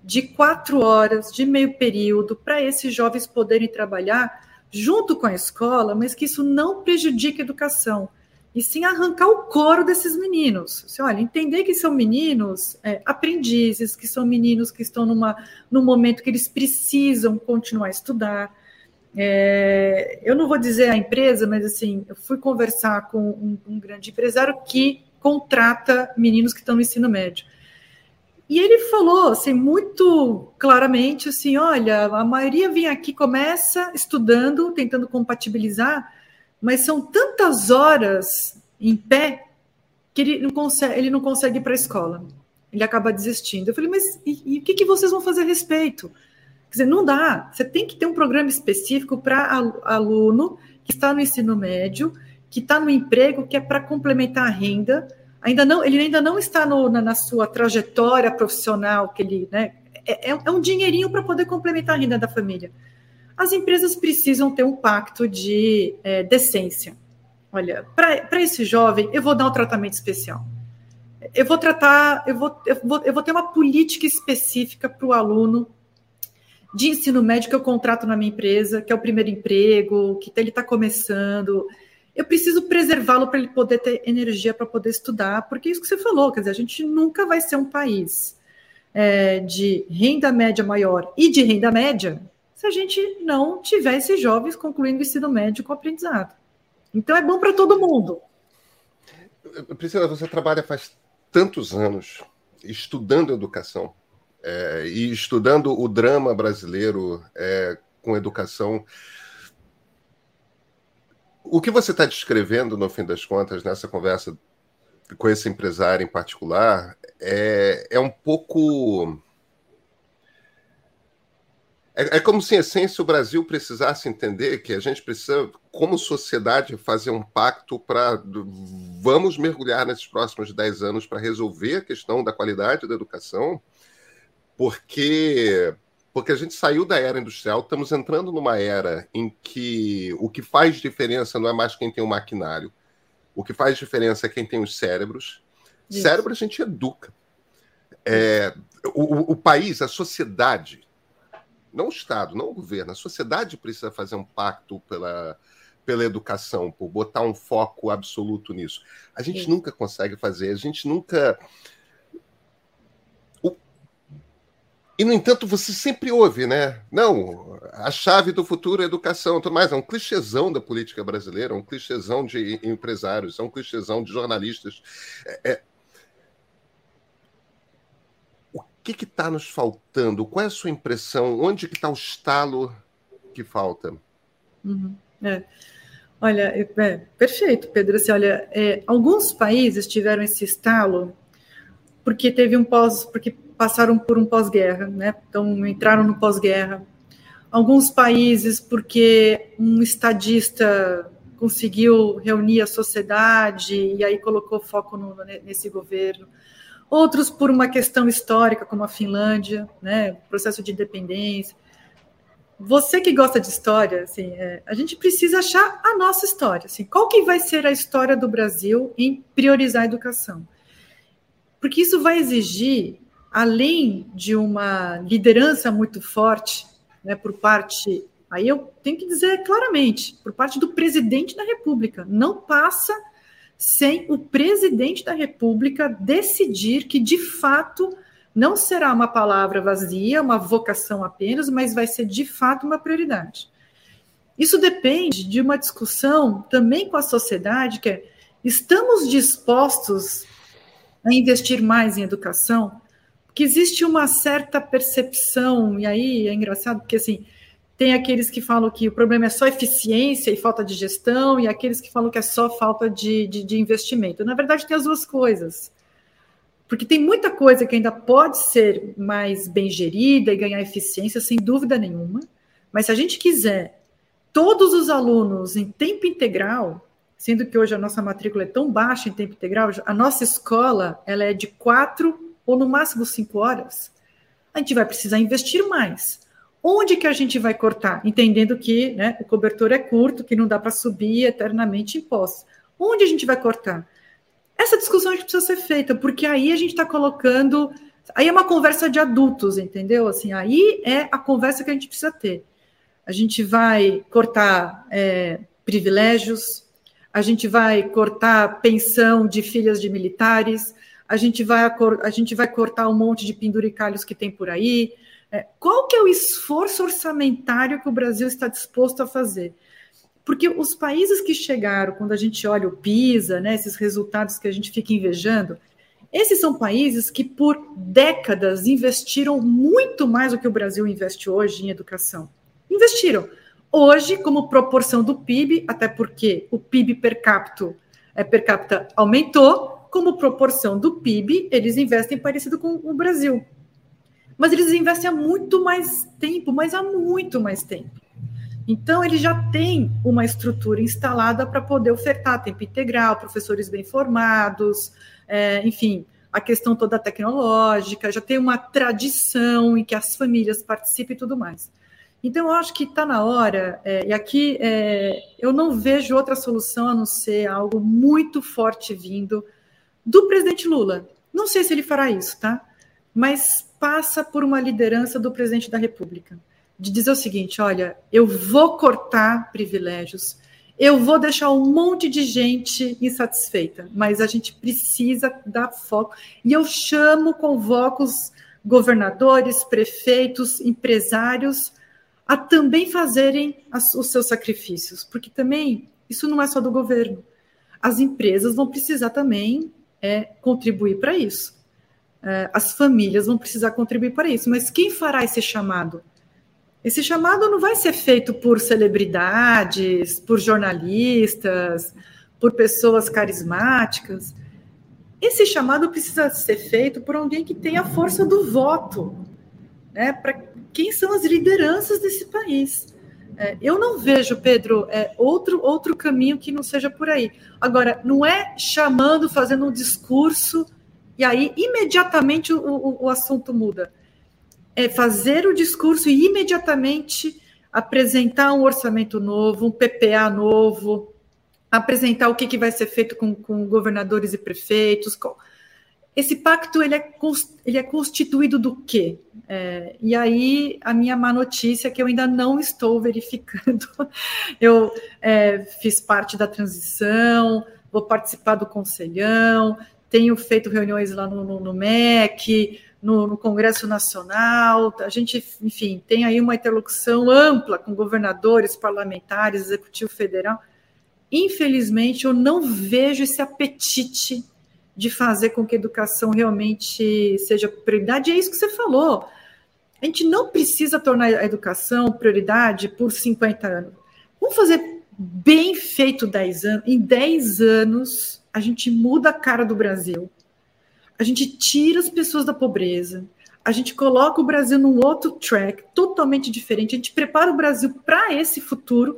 de quatro horas de meio período para esses jovens poderem trabalhar junto com a escola, mas que isso não prejudique a educação, e sim arrancar o coro desses meninos. Você, olha, entender que são meninos é, aprendizes, que são meninos que estão numa, num momento que eles precisam continuar a estudar. É, eu não vou dizer a empresa, mas assim, eu fui conversar com um, um grande empresário que contrata meninos que estão no ensino médio. E ele falou assim muito claramente assim, olha, a maioria vem aqui começa estudando, tentando compatibilizar, mas são tantas horas em pé que ele não consegue, ele não consegue ir para a escola. Ele acaba desistindo. Eu falei, mas e, e o que, que vocês vão fazer a respeito? Quer dizer, não dá. Você tem que ter um programa específico para aluno que está no ensino médio, que está no emprego, que é para complementar a renda, ainda não, ele ainda não está no, na, na, sua trajetória profissional, que ele, né, é, é, é um dinheirinho para poder complementar a renda da família. As empresas precisam ter um pacto de é, decência. Olha, para esse jovem, eu vou dar um tratamento especial. Eu vou tratar, eu vou, eu vou, eu vou ter uma política específica para o aluno de ensino médio que eu contrato na minha empresa, que é o primeiro emprego, que ele está começando. Eu preciso preservá-lo para ele poder ter energia para poder estudar, porque é isso que você falou, quer dizer, a gente nunca vai ser um país é, de renda média maior e de renda média se a gente não tiver esses jovens concluindo o ensino médio com aprendizado. Então é bom para todo mundo. Priscila, você trabalha faz tantos anos estudando educação é, e estudando o drama brasileiro é, com educação. O que você está descrevendo, no fim das contas, nessa conversa com esse empresário em particular, é, é um pouco é, é, como se, em essência, o Brasil precisasse entender que a gente precisa, como sociedade, fazer um pacto para. Vamos mergulhar nesses próximos 10 anos para resolver a questão da qualidade da educação, porque. Porque a gente saiu da era industrial, estamos entrando numa era em que o que faz diferença não é mais quem tem o maquinário, o que faz diferença é quem tem os cérebros. Isso. Cérebro a gente educa. É, o, o país, a sociedade, não o Estado, não o governo, a sociedade precisa fazer um pacto pela, pela educação, por botar um foco absoluto nisso. A gente Sim. nunca consegue fazer, a gente nunca. E, no entanto, você sempre ouve, né? Não, a chave do futuro é a educação, tudo mais. É um clichêzão da política brasileira, é um clichêzão de empresários, é um clichêzão de jornalistas. É, é, que está nos faltando? Qual é a sua impressão? Onde que está o estalo que falta? Uhum. É. Olha, é, é, perfeito, Pedro. Assim, olha, é, alguns países tiveram esse estalo porque teve um pós, porque passaram por um pós-guerra, né? Então entraram no pós-guerra. Alguns países porque um estadista conseguiu reunir a sociedade e aí colocou foco no, nesse governo outros por uma questão histórica, como a Finlândia, né, processo de independência. Você que gosta de história, assim, é, a gente precisa achar a nossa história. Assim, qual que vai ser a história do Brasil em priorizar a educação? Porque isso vai exigir, além de uma liderança muito forte, né, por parte, aí eu tenho que dizer claramente, por parte do presidente da República, não passa sem o presidente da República decidir que, de fato, não será uma palavra vazia, uma vocação apenas, mas vai ser, de fato, uma prioridade. Isso depende de uma discussão também com a sociedade, que é, estamos dispostos a investir mais em educação? Porque existe uma certa percepção, e aí é engraçado, porque assim, tem aqueles que falam que o problema é só eficiência e falta de gestão, e aqueles que falam que é só falta de, de, de, investimento. Na verdade, tem as duas coisas. Porque tem muita coisa que ainda pode ser mais bem gerida e ganhar eficiência, sem dúvida nenhuma. Mas se a gente quiser todos os alunos em tempo integral, sendo que hoje a nossa matrícula é tão baixa em tempo integral, a nossa escola ela é de quatro ou no máximo cinco horas, a gente vai precisar investir mais. Onde que a gente vai cortar? Entendendo que né, o cobertor é curto, que não dá para subir eternamente impostos. Onde a gente vai cortar? Essa discussão precisa ser feita, porque aí a gente está colocando. Aí é uma conversa de adultos, entendeu? Assim, aí é a conversa que a gente precisa ter. A gente vai cortar é, privilégios, a gente vai cortar pensão de filhas de militares, a gente vai, a gente vai cortar um monte de penduricalhos que tem por aí, qual que é o esforço orçamentário que o Brasil está disposto a fazer? Porque os países que chegaram, quando a gente olha o PISA, né, esses resultados que a gente fica invejando, esses são países que por décadas investiram muito mais do que o Brasil investe hoje em educação. Investiram. Hoje, como proporção do PIB, até porque o PIB per capita, é, per capita aumentou, como proporção do PIB, eles investem parecido com o Brasil mas eles investem há muito mais tempo, mas há muito mais tempo. Então, ele já tem uma estrutura instalada para poder ofertar tempo integral, professores bem formados, é, enfim, a questão toda tecnológica, já tem uma tradição em que as famílias participem e tudo mais. Então, eu acho que está na hora, é, e aqui é, eu não vejo outra solução a não ser algo muito forte vindo do presidente Lula. Não sei se ele fará isso, tá? Mas passa por uma liderança do presidente da República, de dizer o seguinte: olha, eu vou cortar privilégios, eu vou deixar um monte de gente insatisfeita, mas a gente precisa dar foco. E eu chamo, convoco os governadores, prefeitos, empresários a também fazerem os seus sacrifícios, porque também isso não é só do governo. As empresas vão precisar também é, contribuir para isso. É, as famílias vão precisar contribuir para isso. Mas quem fará esse chamado? Esse chamado não vai ser feito por celebridades, por jornalistas, por pessoas carismáticas. Esse chamado precisa ser feito por alguém que tenha a força do voto, né? Para quem são as lideranças desse país. É, eu não vejo, Pedro, é, outro, outro caminho que não seja por aí. Agora, não é chamando, fazendo um discurso, e aí imediatamente o, o, o assunto muda. É fazer o discurso e imediatamente apresentar um orçamento novo, um PPA novo, apresentar o que, que vai ser feito com, com governadores e prefeitos. Com... Esse pacto ele é, ele é constituído do quê? É, e aí a minha má notícia é que eu ainda não estou verificando. Eu é, fiz parte da transição, vou participar do conselhão, tenho feito reuniões lá no, no, no MEC, no, no, Congresso Nacional, a gente, enfim, tem aí uma interlocução ampla com governadores, parlamentares, executivo federal. Infelizmente, eu não vejo esse apetite de fazer com que a educação realmente seja prioridade. E é isso que você falou. A gente não precisa tornar a educação prioridade por 50 anos. Vamos fazer bem feito 10 anos. Em 10 anos, a gente muda a cara do Brasil. A gente tira as pessoas da pobreza. A gente coloca o Brasil num outro track totalmente diferente. A gente prepara o Brasil para esse futuro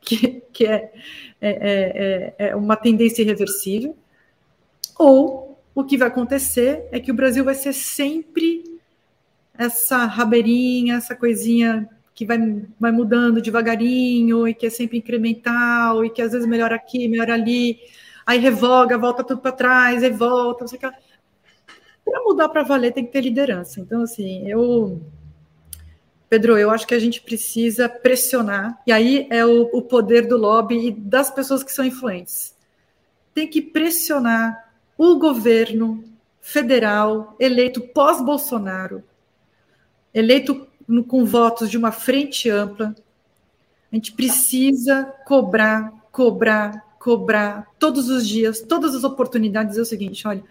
que, que é, é, é, é, uma tendência irreversível, ou o que vai acontecer é que o Brasil vai ser sempre essa rabeirinha, essa coisinha que vai, vai mudando devagarinho e que é sempre incremental e que às vezes melhora aqui, melhora ali, aí revoga, volta tudo para trás, aí volta, não sei o que. Para mudar para valer tem que ter liderança. Então, assim, eu Pedro, eu acho que a gente precisa pressionar, e aí é o, o poder do lobby e das pessoas que são influentes. Tem que pressionar o governo federal eleito pós-Bolsonaro, eleito no, com votos de uma frente ampla. A gente precisa cobrar, cobrar, cobrar todos os dias, todas as oportunidades. É o seguinte: olha,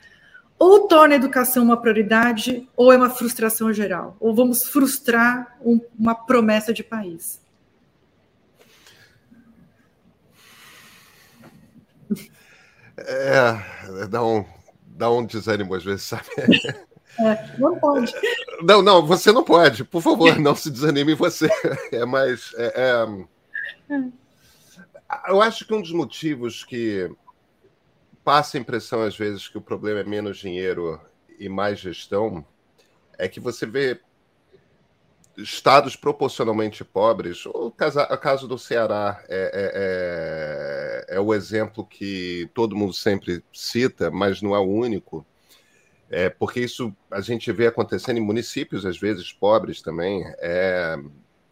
ou torna a educação uma prioridade, ou é uma frustração geral, ou vamos frustrar um, uma promessa de país. É, dá um, dá um desânimo às vezes, sabe? É, não pode. Não, não, você não pode. Por favor, não se desanime você. É mais. É, é... Eu acho que um dos motivos que passa a impressão, às vezes, que o problema é menos dinheiro e mais gestão, é que você vê estados proporcionalmente pobres, o caso, o caso do Ceará é, é, é, é, o exemplo que todo mundo sempre cita, mas não é o único, é, porque isso a gente vê acontecendo em municípios, às vezes pobres também, é,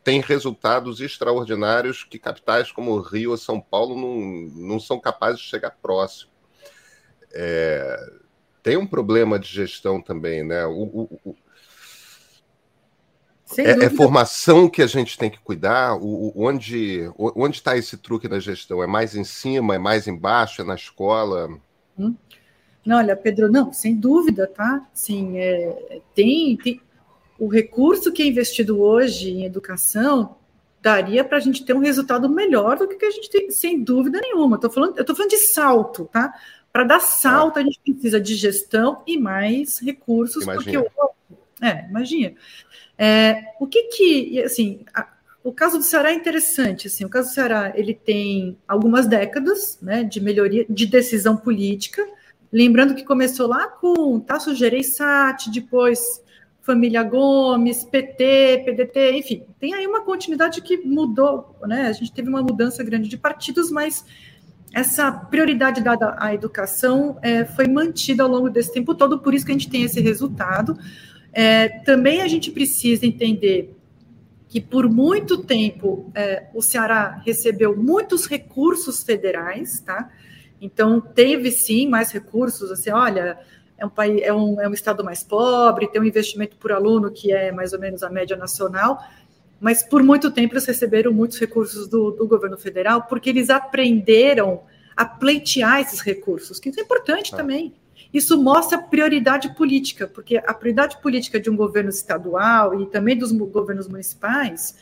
tem resultados extraordinários que capitais como Rio ou São Paulo não, não são capazes de chegar próximo é, tem um problema de gestão também, né? O, o, o é, é, formação que a gente tem que cuidar. Onde onde está esse truque na gestão? É mais em cima? É mais embaixo? É na escola? Hum. Não, olha, Pedro, não, sem dúvida, tá? Sim, é, tem, tem o recurso que é investido hoje em educação daria para a gente ter um resultado melhor do que a gente tem, sem dúvida nenhuma. Tô falando, eu estou falando de salto, tá? Para dar salto, a gente precisa de gestão e mais recursos, imagina. porque o. É, imagina. É, o que que, assim, a, o caso do Ceará é interessante, assim, o caso do Ceará, ele tem algumas décadas, né, de melhoria, de decisão política, lembrando que começou lá com Tasso Gereissati, depois família Gomes, PT, PDT, enfim, tem aí uma continuidade que mudou, né? A gente teve uma mudança grande de partidos, mas essa prioridade dada à educação é, foi mantida ao longo desse tempo todo, por isso que a gente tem esse resultado. É, também a gente precisa entender que por muito tempo é, o Ceará recebeu muitos recursos federais, tá? Então teve sim mais recursos, assim, olha, é um país, é um, é um estado mais pobre, tem um investimento por aluno que é mais ou menos a média nacional, mas por muito tempo eles receberam muitos recursos do, do governo federal, porque eles aprenderam a pleitear esses recursos, que isso é importante ah. também. Isso mostra prioridade política, porque a prioridade política de um governo estadual e também dos governos municipais,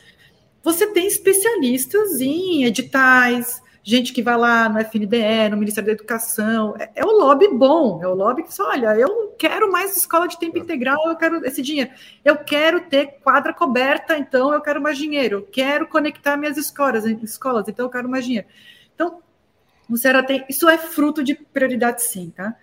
você tem especialistas em editais, gente que vai lá no FNDE, no Ministério da Educação, é, é, o lobby bom, é o lobby que só, olha, eu quero mais escola de tempo integral, eu quero esse dinheiro, eu quero ter quadra coberta, então eu quero mais dinheiro, eu quero conectar minhas escolas, escolas, então eu quero mais dinheiro. Então, o Ceará tem, isso é fruto de prioridade sim, tá?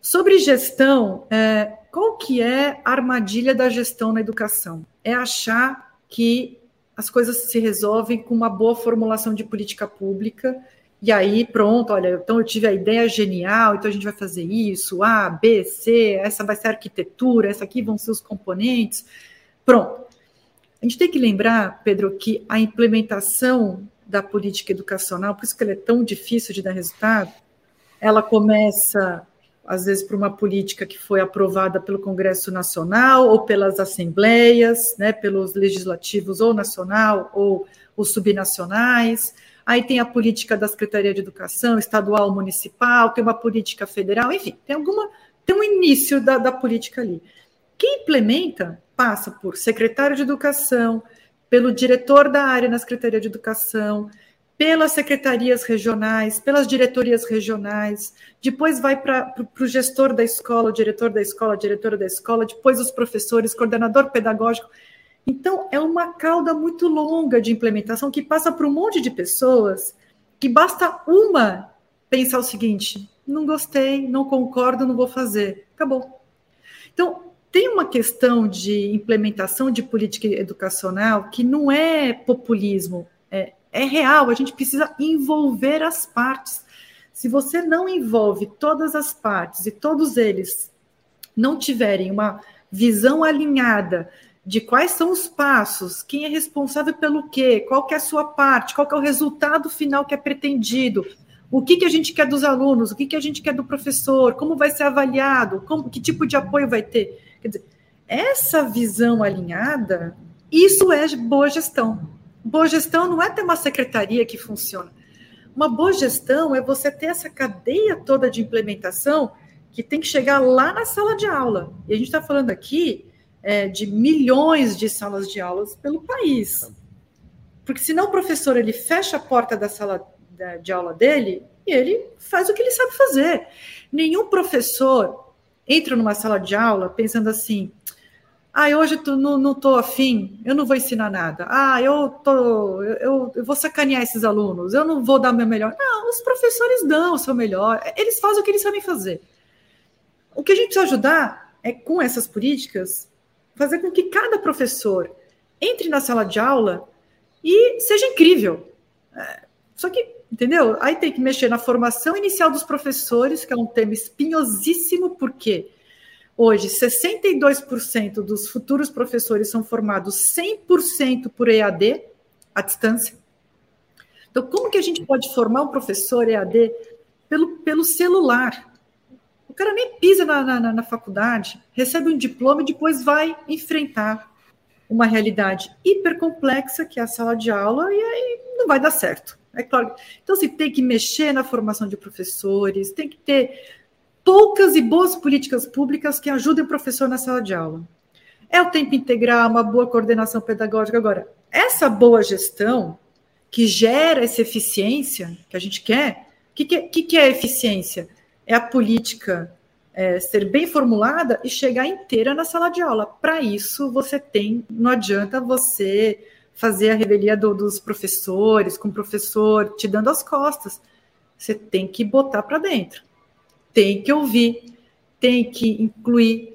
Sobre gestão, é, qual que é a armadilha da gestão na educação? É achar que as coisas se resolvem com uma boa formulação de política pública, e aí pronto, olha, então eu tive a ideia genial, então a gente vai fazer isso, A, B, C, essa vai ser a arquitetura, essa aqui vão ser os componentes. Pronto. A gente tem que lembrar, Pedro, que a implementação da política educacional, por isso que ela é tão difícil de dar resultado, ela começa às vezes por uma política que foi aprovada pelo Congresso Nacional ou pelas assembleias, né, pelos legislativos ou nacional ou os subnacionais. Aí tem a política da Secretaria de Educação, estadual, municipal, tem uma política federal, enfim, tem alguma tem um início da, da política ali. Quem implementa passa por secretário de Educação, pelo diretor da área na Secretaria de Educação, pelas secretarias regionais, pelas diretorias regionais, depois vai para o gestor da escola, o diretor da escola, a diretora da escola, depois os professores, coordenador pedagógico. Então, é uma cauda muito longa de implementação que passa por um monte de pessoas que basta uma pensar o seguinte: não gostei, não concordo, não vou fazer. Acabou. Então, tem uma questão de implementação de política educacional que não é populismo, é, é real, a gente precisa envolver as partes. Se você não envolve todas as partes e todos eles não tiverem uma visão alinhada de quais são os passos, quem é responsável pelo quê, qual que é a sua parte, qual que é o resultado final que é pretendido, o que, que a gente quer dos alunos, o que, que a gente quer do professor, como vai ser avaliado, como, que tipo de apoio vai ter. Quer dizer, essa visão alinhada, isso é boa gestão. Boa gestão não é ter uma secretaria que funciona. Uma boa gestão é você ter essa cadeia toda de implementação que tem que chegar lá na sala de aula. E a gente está falando aqui é, de milhões de salas de aulas pelo país. Porque senão o professor ele fecha a porta da sala de aula dele e ele faz o que ele sabe fazer. Nenhum professor entra numa sala de aula pensando assim: ah, hoje tu, não, não tô afim, eu não vou ensinar nada. Ah, eu, tô, eu, eu vou sacanear esses alunos, eu não vou dar o meu melhor. Não, os professores dão o seu melhor, eles fazem o que eles sabem fazer. O que a gente precisa ajudar é, com essas políticas, fazer com que cada professor entre na sala de aula e seja incrível. É, só que, entendeu? Aí tem que mexer na formação inicial dos professores, que é um tema espinhosíssimo, por quê? Hoje, 62% dos futuros professores são formados 100% por EAD, à distância. Então, como que a gente pode formar um professor EAD pelo, pelo celular? O cara nem pisa na, na, na faculdade, recebe um diploma e depois vai enfrentar uma realidade hipercomplexa, que é a sala de aula, e aí não vai dar certo. É claro. Então, você assim, tem que mexer na formação de professores, tem que ter poucas e boas políticas públicas que ajudem o professor na sala de aula. É o tempo integral, uma boa coordenação pedagógica. Agora, essa boa gestão que gera essa eficiência que a gente quer, o que, que, que, é eficiência? É a política é, ser bem formulada e chegar inteira na sala de aula. Para isso, você tem, não adianta você fazer a revelia do, dos professores, com o professor te dando as costas. Você tem que botar para dentro tem que ouvir, tem que incluir,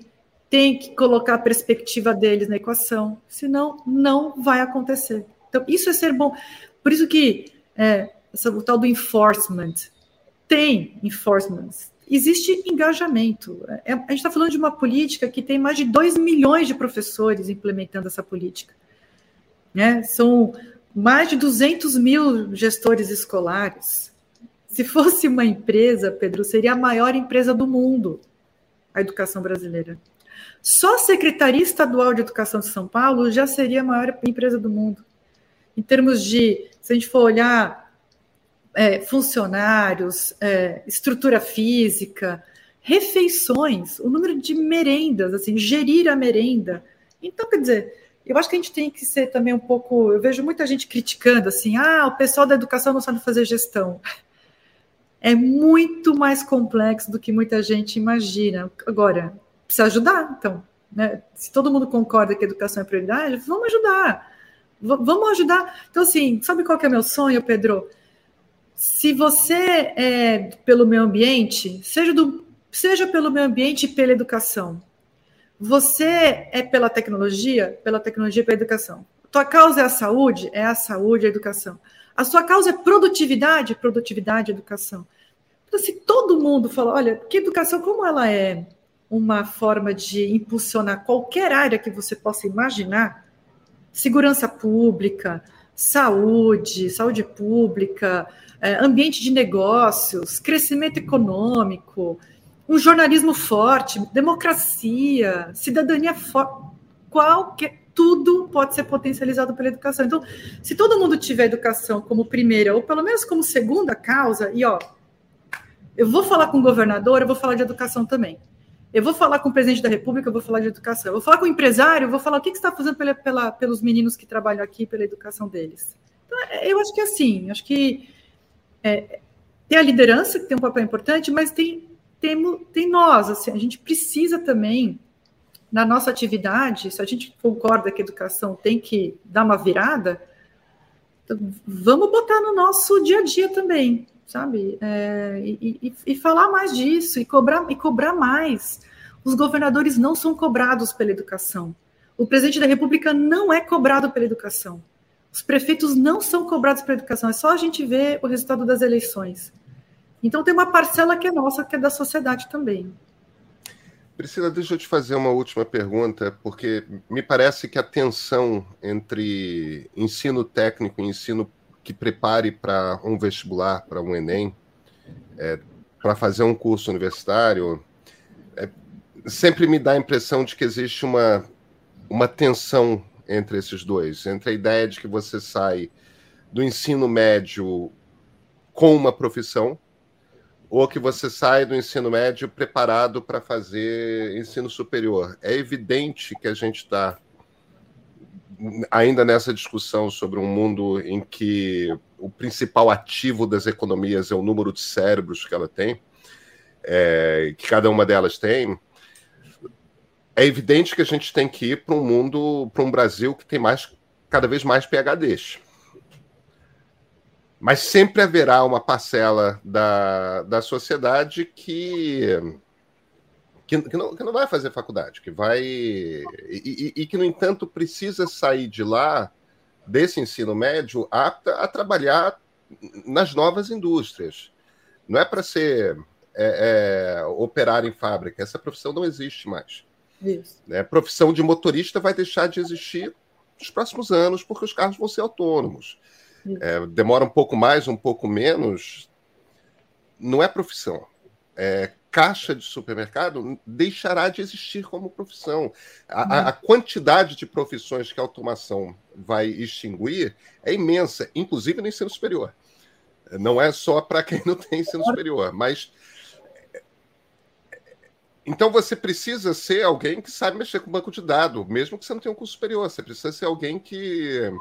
tem que colocar a perspectiva deles na equação, senão não vai acontecer. Então, isso é ser bom. Por isso que é, o tal do enforcement, tem enforcement, existe engajamento. É, a gente está falando de uma política que tem mais de 2 milhões de professores implementando essa política. Né? São mais de 200 mil gestores escolares. Se fosse uma empresa, Pedro, seria a maior empresa do mundo, a educação brasileira. Só a Secretaria Estadual de Educação de São Paulo já seria a maior empresa do mundo. Em termos de, se a gente for olhar é, funcionários, é, estrutura física, refeições, o número de merendas, assim, gerir a merenda. Então, quer dizer, eu acho que a gente tem que ser também um pouco. Eu vejo muita gente criticando assim: ah, o pessoal da educação não sabe fazer gestão. É muito mais complexo do que muita gente imagina. Agora, precisa ajudar, então. Né? Se todo mundo concorda que educação é prioridade, vamos ajudar. V vamos ajudar. Então, assim, sabe qual que é meu sonho, Pedro? Se você é pelo meio ambiente, seja, do, seja pelo meio ambiente e pela educação, você é pela tecnologia, pela tecnologia e pela educação. Tua causa é a saúde, é a saúde a educação. A sua causa é produtividade, produtividade educação. Então, se todo mundo fala, olha, que educação, como ela é uma forma de impulsionar qualquer área que você possa imaginar, segurança pública, saúde, saúde pública, é, ambiente de negócios, crescimento econômico, um jornalismo forte, democracia, cidadania forte, qualquer tudo pode ser potencializado pela educação. Então, se todo mundo tiver educação como primeira ou pelo menos como segunda causa, e ó, eu vou falar com o governador, eu vou falar de educação também. Eu vou falar com o presidente da República, eu vou falar de educação. Eu vou falar com o empresário, eu vou falar o que, que você está fazendo pela, pela, pelos meninos que trabalham aqui, pela educação deles. Então, é, eu acho que é assim, acho que é, tem a liderança, que tem um papel importante, mas tem tem, tem nós, assim, a gente precisa também, na nossa atividade, se a gente concorda que a educação tem que dar uma virada, vamos botar no nosso dia a dia também, sabe? É, e, e, e, falar mais disso, e cobrar, e cobrar mais. Os governadores não são cobrados pela educação. O presidente da República não é cobrado pela educação. Os prefeitos não são cobrados pela educação. É só a gente ver o resultado das eleições. Então tem uma parcela que é nossa, que é da sociedade também. Priscila, deixa eu te fazer uma última pergunta, porque me parece que a tensão entre ensino técnico e ensino que prepare para um vestibular, para um Enem, é, para fazer um curso universitário, é, sempre me dá a impressão de que existe uma, uma tensão entre esses dois, entre a ideia de que você sai do ensino médio com uma profissão, ou que você sai do ensino médio preparado para fazer ensino superior. É evidente que a gente está ainda nessa discussão sobre um mundo em que o principal ativo das economias é o número de cérebros que ela tem, é, que cada uma delas tem. É evidente que a gente tem que ir para um mundo, para um Brasil que tem mais, cada vez mais PHDs. Mas sempre haverá uma parcela da, da sociedade que, que, que, não, que não vai fazer faculdade, que vai. E, e, e, que, no entanto, precisa sair de lá, desse ensino médio, apta a trabalhar nas novas indústrias. Não é para ser é, é, operário em fábrica, essa profissão não existe mais. Isso. A profissão de motorista vai deixar de existir nos próximos anos, porque os carros vão ser autônomos é, demora um pouco mais, um pouco menos, não é profissão. É, caixa de supermercado deixará de existir como profissão. A, a, a, quantidade de profissões que a automação vai extinguir é imensa, inclusive no ensino superior. Não é só para quem não tem ensino superior, mas. Então você precisa ser alguém que sabe mexer com banco de dados, mesmo que você não tenha um curso superior. Você precisa ser alguém que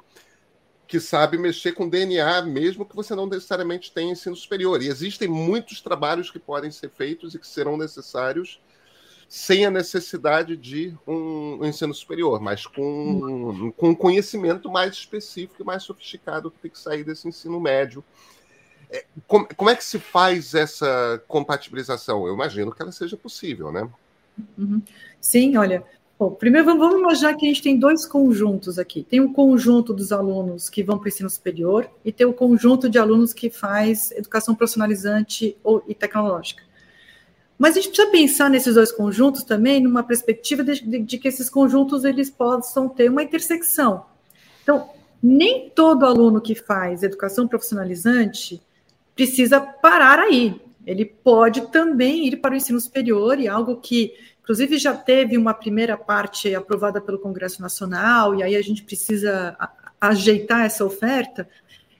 que sabe mexer com DNA, mesmo que você não necessariamente tenha ensino superior. E existem muitos trabalhos que podem ser feitos e que serão necessários sem a necessidade de um, ensino superior, mas com, com um conhecimento mais específico e mais sofisticado que tem que sair desse ensino médio. É, como, como é que se faz essa compatibilização? Eu imagino que ela seja possível, né? Uhum. Sim, olha, Bom, primeiro vamos imaginar que a gente tem dois conjuntos aqui. Tem um conjunto dos alunos que vão para o ensino superior e tem o um conjunto de alunos que faz educação profissionalizante ou, e tecnológica. Mas a gente precisa pensar nesses dois conjuntos também numa perspectiva de, de, de que esses conjuntos eles possam ter uma intersecção. Então, nem todo aluno que faz educação profissionalizante precisa parar aí. Ele pode também ir para o ensino superior e algo que Inclusive, já teve uma primeira parte aprovada pelo Congresso Nacional, e aí a gente precisa ajeitar essa oferta.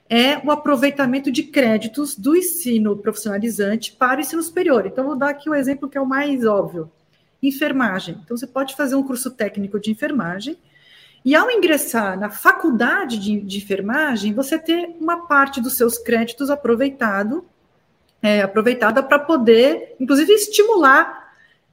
É o aproveitamento de créditos do ensino profissionalizante para o ensino superior. Então, vou dar aqui o um exemplo que é o mais óbvio: enfermagem. Então, você pode fazer um curso técnico de enfermagem, e ao ingressar na faculdade de, de enfermagem, você ter uma parte dos seus créditos aproveitado, é, aproveitada para poder, inclusive, estimular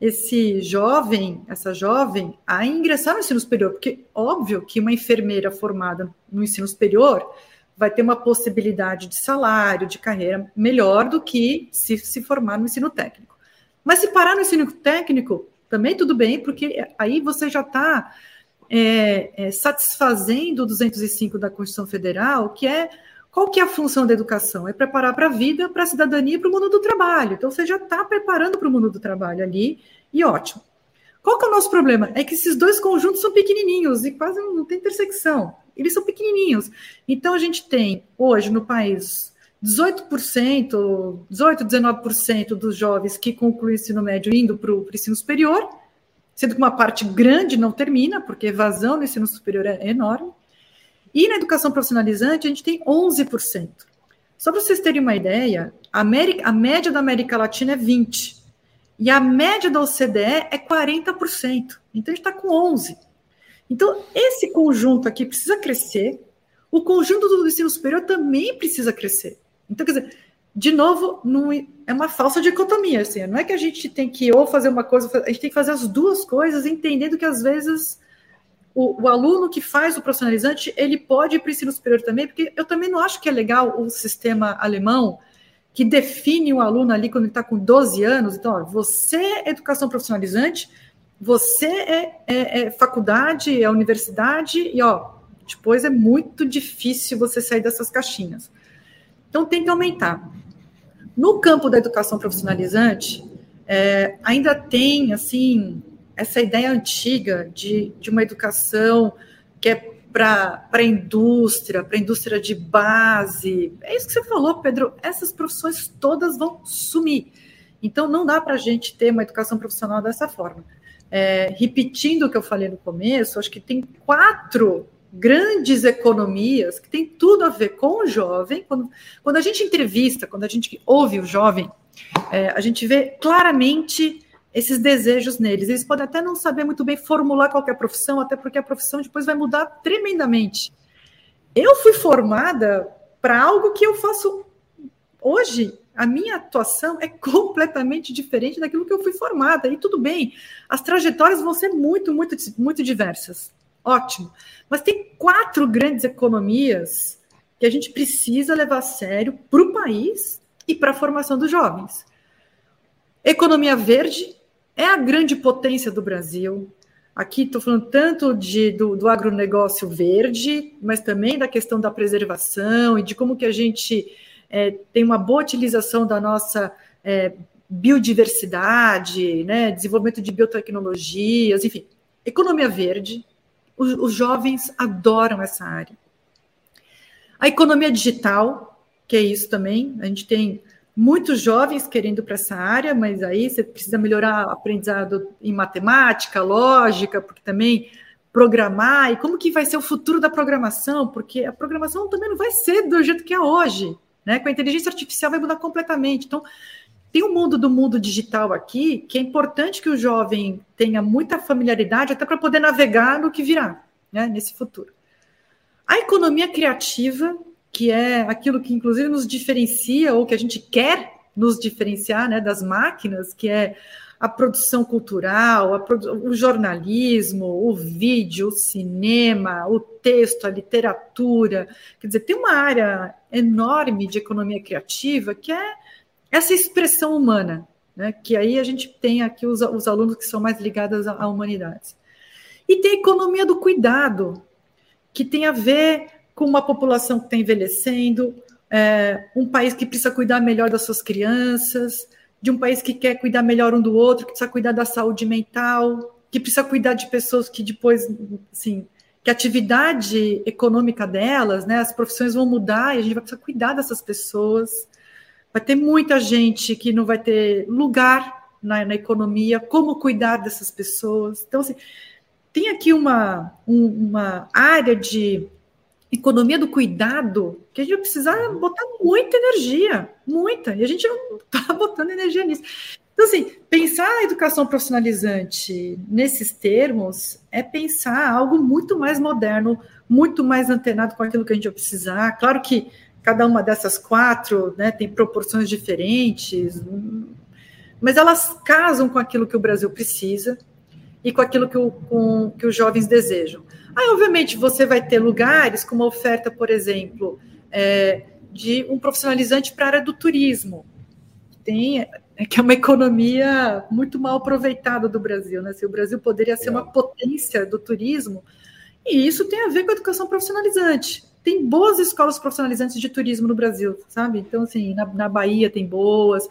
esse jovem, essa jovem, a ingressar no ensino superior, porque óbvio que uma enfermeira formada no ensino superior vai ter uma possibilidade de salário, de carreira melhor do que se se formar no ensino técnico. Mas se parar no ensino técnico, também tudo bem, porque aí você já está é, é, satisfazendo o 205 da Constituição Federal, que é qual que é a função da educação? É preparar para a vida, para a cidadania e para o mundo do trabalho. Então, você já está preparando para o mundo do trabalho ali, e ótimo. Qual que é o nosso problema? É que esses dois conjuntos são pequenininhos e quase não tem intersecção. Eles são pequenininhos. Então, a gente tem, hoje, no país, 18%, 18, 19% dos jovens que concluem o ensino médio indo para o ensino superior, sendo que uma parte grande não termina, porque a evasão no ensino superior é enorme. E na educação profissionalizante, a gente tem 11%. Só para vocês terem uma ideia, a, América, a média da América Latina é 20%. E a média da OCDE é 40%. Então, a gente está com 11%. Então, esse conjunto aqui precisa crescer. O conjunto do ensino superior também precisa crescer. Então, quer dizer, de novo, não, é uma falsa dicotomia. Assim, não é que a gente tem que ou fazer uma coisa, a gente tem que fazer as duas coisas, entendendo que às vezes o, o, aluno que faz o profissionalizante, ele pode ir para o ensino superior também, porque eu também não acho que é legal o sistema alemão que define o aluno ali quando ele está com 12 anos. Então, ó, você é educação profissionalizante, você é, é, é, faculdade, é universidade, e ó, depois é muito difícil você sair dessas caixinhas. Então, tem que aumentar. No campo da educação profissionalizante, é, ainda tem, assim, essa ideia antiga de, de uma educação que é para a indústria, para a indústria de base. É isso que você falou, Pedro. Essas profissões todas vão sumir. Então, não dá para a gente ter uma educação profissional dessa forma. É, repetindo o que eu falei no começo, acho que tem quatro grandes economias que tem tudo a ver com o jovem. Quando, quando a gente entrevista, quando a gente ouve o jovem, é, a gente vê claramente esses desejos neles. Eles podem até não saber muito bem formular qualquer profissão, até porque a profissão depois vai mudar tremendamente. Eu fui formada para algo que eu faço hoje. A minha atuação é completamente diferente daquilo que eu fui formada. E tudo bem, as trajetórias vão ser muito, muito, muito diversas. Ótimo. Mas tem quatro grandes economias que a gente precisa levar a sério para o país e para a formação dos jovens. Economia verde, é a grande potência do Brasil. Aqui estou falando tanto de, do, do agronegócio verde, mas também da questão da preservação e de como que a gente é, tem uma boa utilização da nossa é, biodiversidade, né, desenvolvimento de biotecnologias, enfim, economia verde. Os, os jovens adoram essa área. A economia digital, que é isso também, a gente tem muitos jovens querendo para essa área, mas aí você precisa melhorar o aprendizado em matemática, lógica, porque também programar e como que vai ser o futuro da programação, porque a programação também não vai ser do jeito que é hoje, né? Com a inteligência artificial vai mudar completamente. Então, tem um mundo do mundo digital aqui que é importante que o jovem tenha muita familiaridade até para poder navegar no que virá, né, nesse futuro. A economia criativa que é aquilo que inclusive nos diferencia ou que a gente quer nos diferenciar né, das máquinas, que é a produção cultural, a produ o jornalismo, o vídeo, o cinema, o texto, a literatura. Quer dizer, tem uma área enorme de economia criativa que é essa expressão humana. né? que aí a gente tem aqui os, os alunos que são mais ligados a, a humanidades. E tem a economia do cuidado, que tem a ver com uma população que está envelhecendo, é, um país que precisa cuidar melhor das suas crianças, de um país que quer cuidar melhor um do outro, que precisa cuidar da saúde mental, que precisa cuidar de pessoas que depois, assim, que a atividade econômica delas, né, as profissões vão mudar e a gente vai precisar cuidar dessas pessoas. Vai ter muita gente que não vai ter lugar na, na economia, como cuidar dessas pessoas. Então, assim, tem aqui uma, um, uma área de economia do cuidado que a gente vai precisar botar muita energia, muita, e a gente não está botando energia nisso. Então, assim, pensar a educação profissionalizante nesses termos é pensar algo muito mais moderno, muito mais antenado com aquilo que a gente vai precisar. Claro que cada uma dessas quatro né, tem proporções diferentes, mas elas casam com aquilo que o Brasil precisa e com aquilo que, o, com, que os jovens desejam. Aí, obviamente, você vai ter lugares com uma oferta, por exemplo, é, de um profissionalizante para a área do turismo. Tem, é, que é uma economia muito mal aproveitada do Brasil, né? Se o Brasil poderia ser uma potência do turismo, e isso tem a ver com a educação profissionalizante tem boas escolas profissionalizantes de turismo no Brasil, sabe? Então, assim, na, na Bahia tem boas,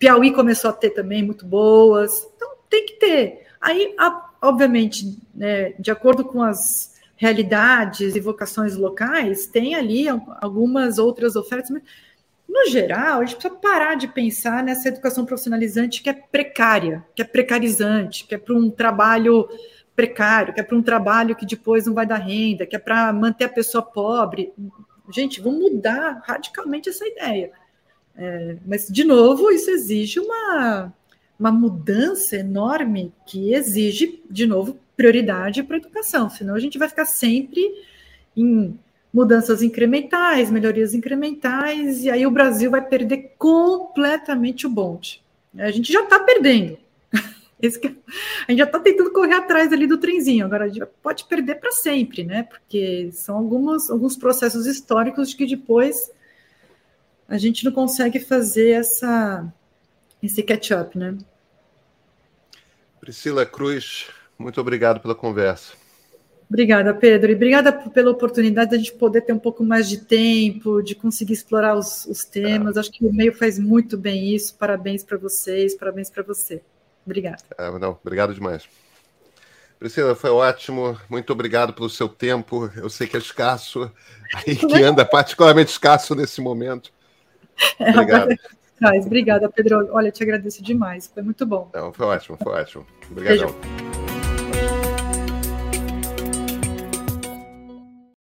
Piauí começou a ter também muito boas, então tem que ter. Aí, a, obviamente, né, de acordo com as realidades e vocações locais, tem ali algumas outras ofertas, mas no geral, a gente precisa parar de pensar nessa educação profissionalizante que é precária, que é precarizante, que é para um trabalho precário, que é para um trabalho que depois não vai dar renda, que é para manter a pessoa pobre. Gente, vamos mudar radicalmente essa ideia. É, mas, de novo, isso exige uma, uma mudança enorme que exige, de novo, prioridade para a educação, senão a gente vai ficar sempre em mudanças incrementais, melhorias incrementais, e aí o Brasil vai perder completamente o bonde. A gente já está perdendo. Que, a gente já está tentando correr atrás ali do trenzinho, agora a gente pode perder para sempre, né? Porque são algumas, alguns processos históricos que depois a gente não consegue fazer essa, esse catch-up, né? Priscila Cruz, muito obrigado pela conversa. Obrigada, Pedro, e obrigada pela oportunidade de a gente poder ter um pouco mais de tempo, de conseguir explorar os, os temas. É. Acho que o meio faz muito bem isso. Parabéns para vocês, parabéns para você. Obrigada. É, não, obrigado demais. Priscila, foi ótimo. Muito obrigado pelo seu tempo. Eu sei que é escasso, aí que anda particularmente escasso nesse momento. Obrigado. É, Obrigada, Pedro. Olha, te agradeço demais. Foi muito bom. Não, foi ótimo, foi ótimo. Obrigadão. Beijo.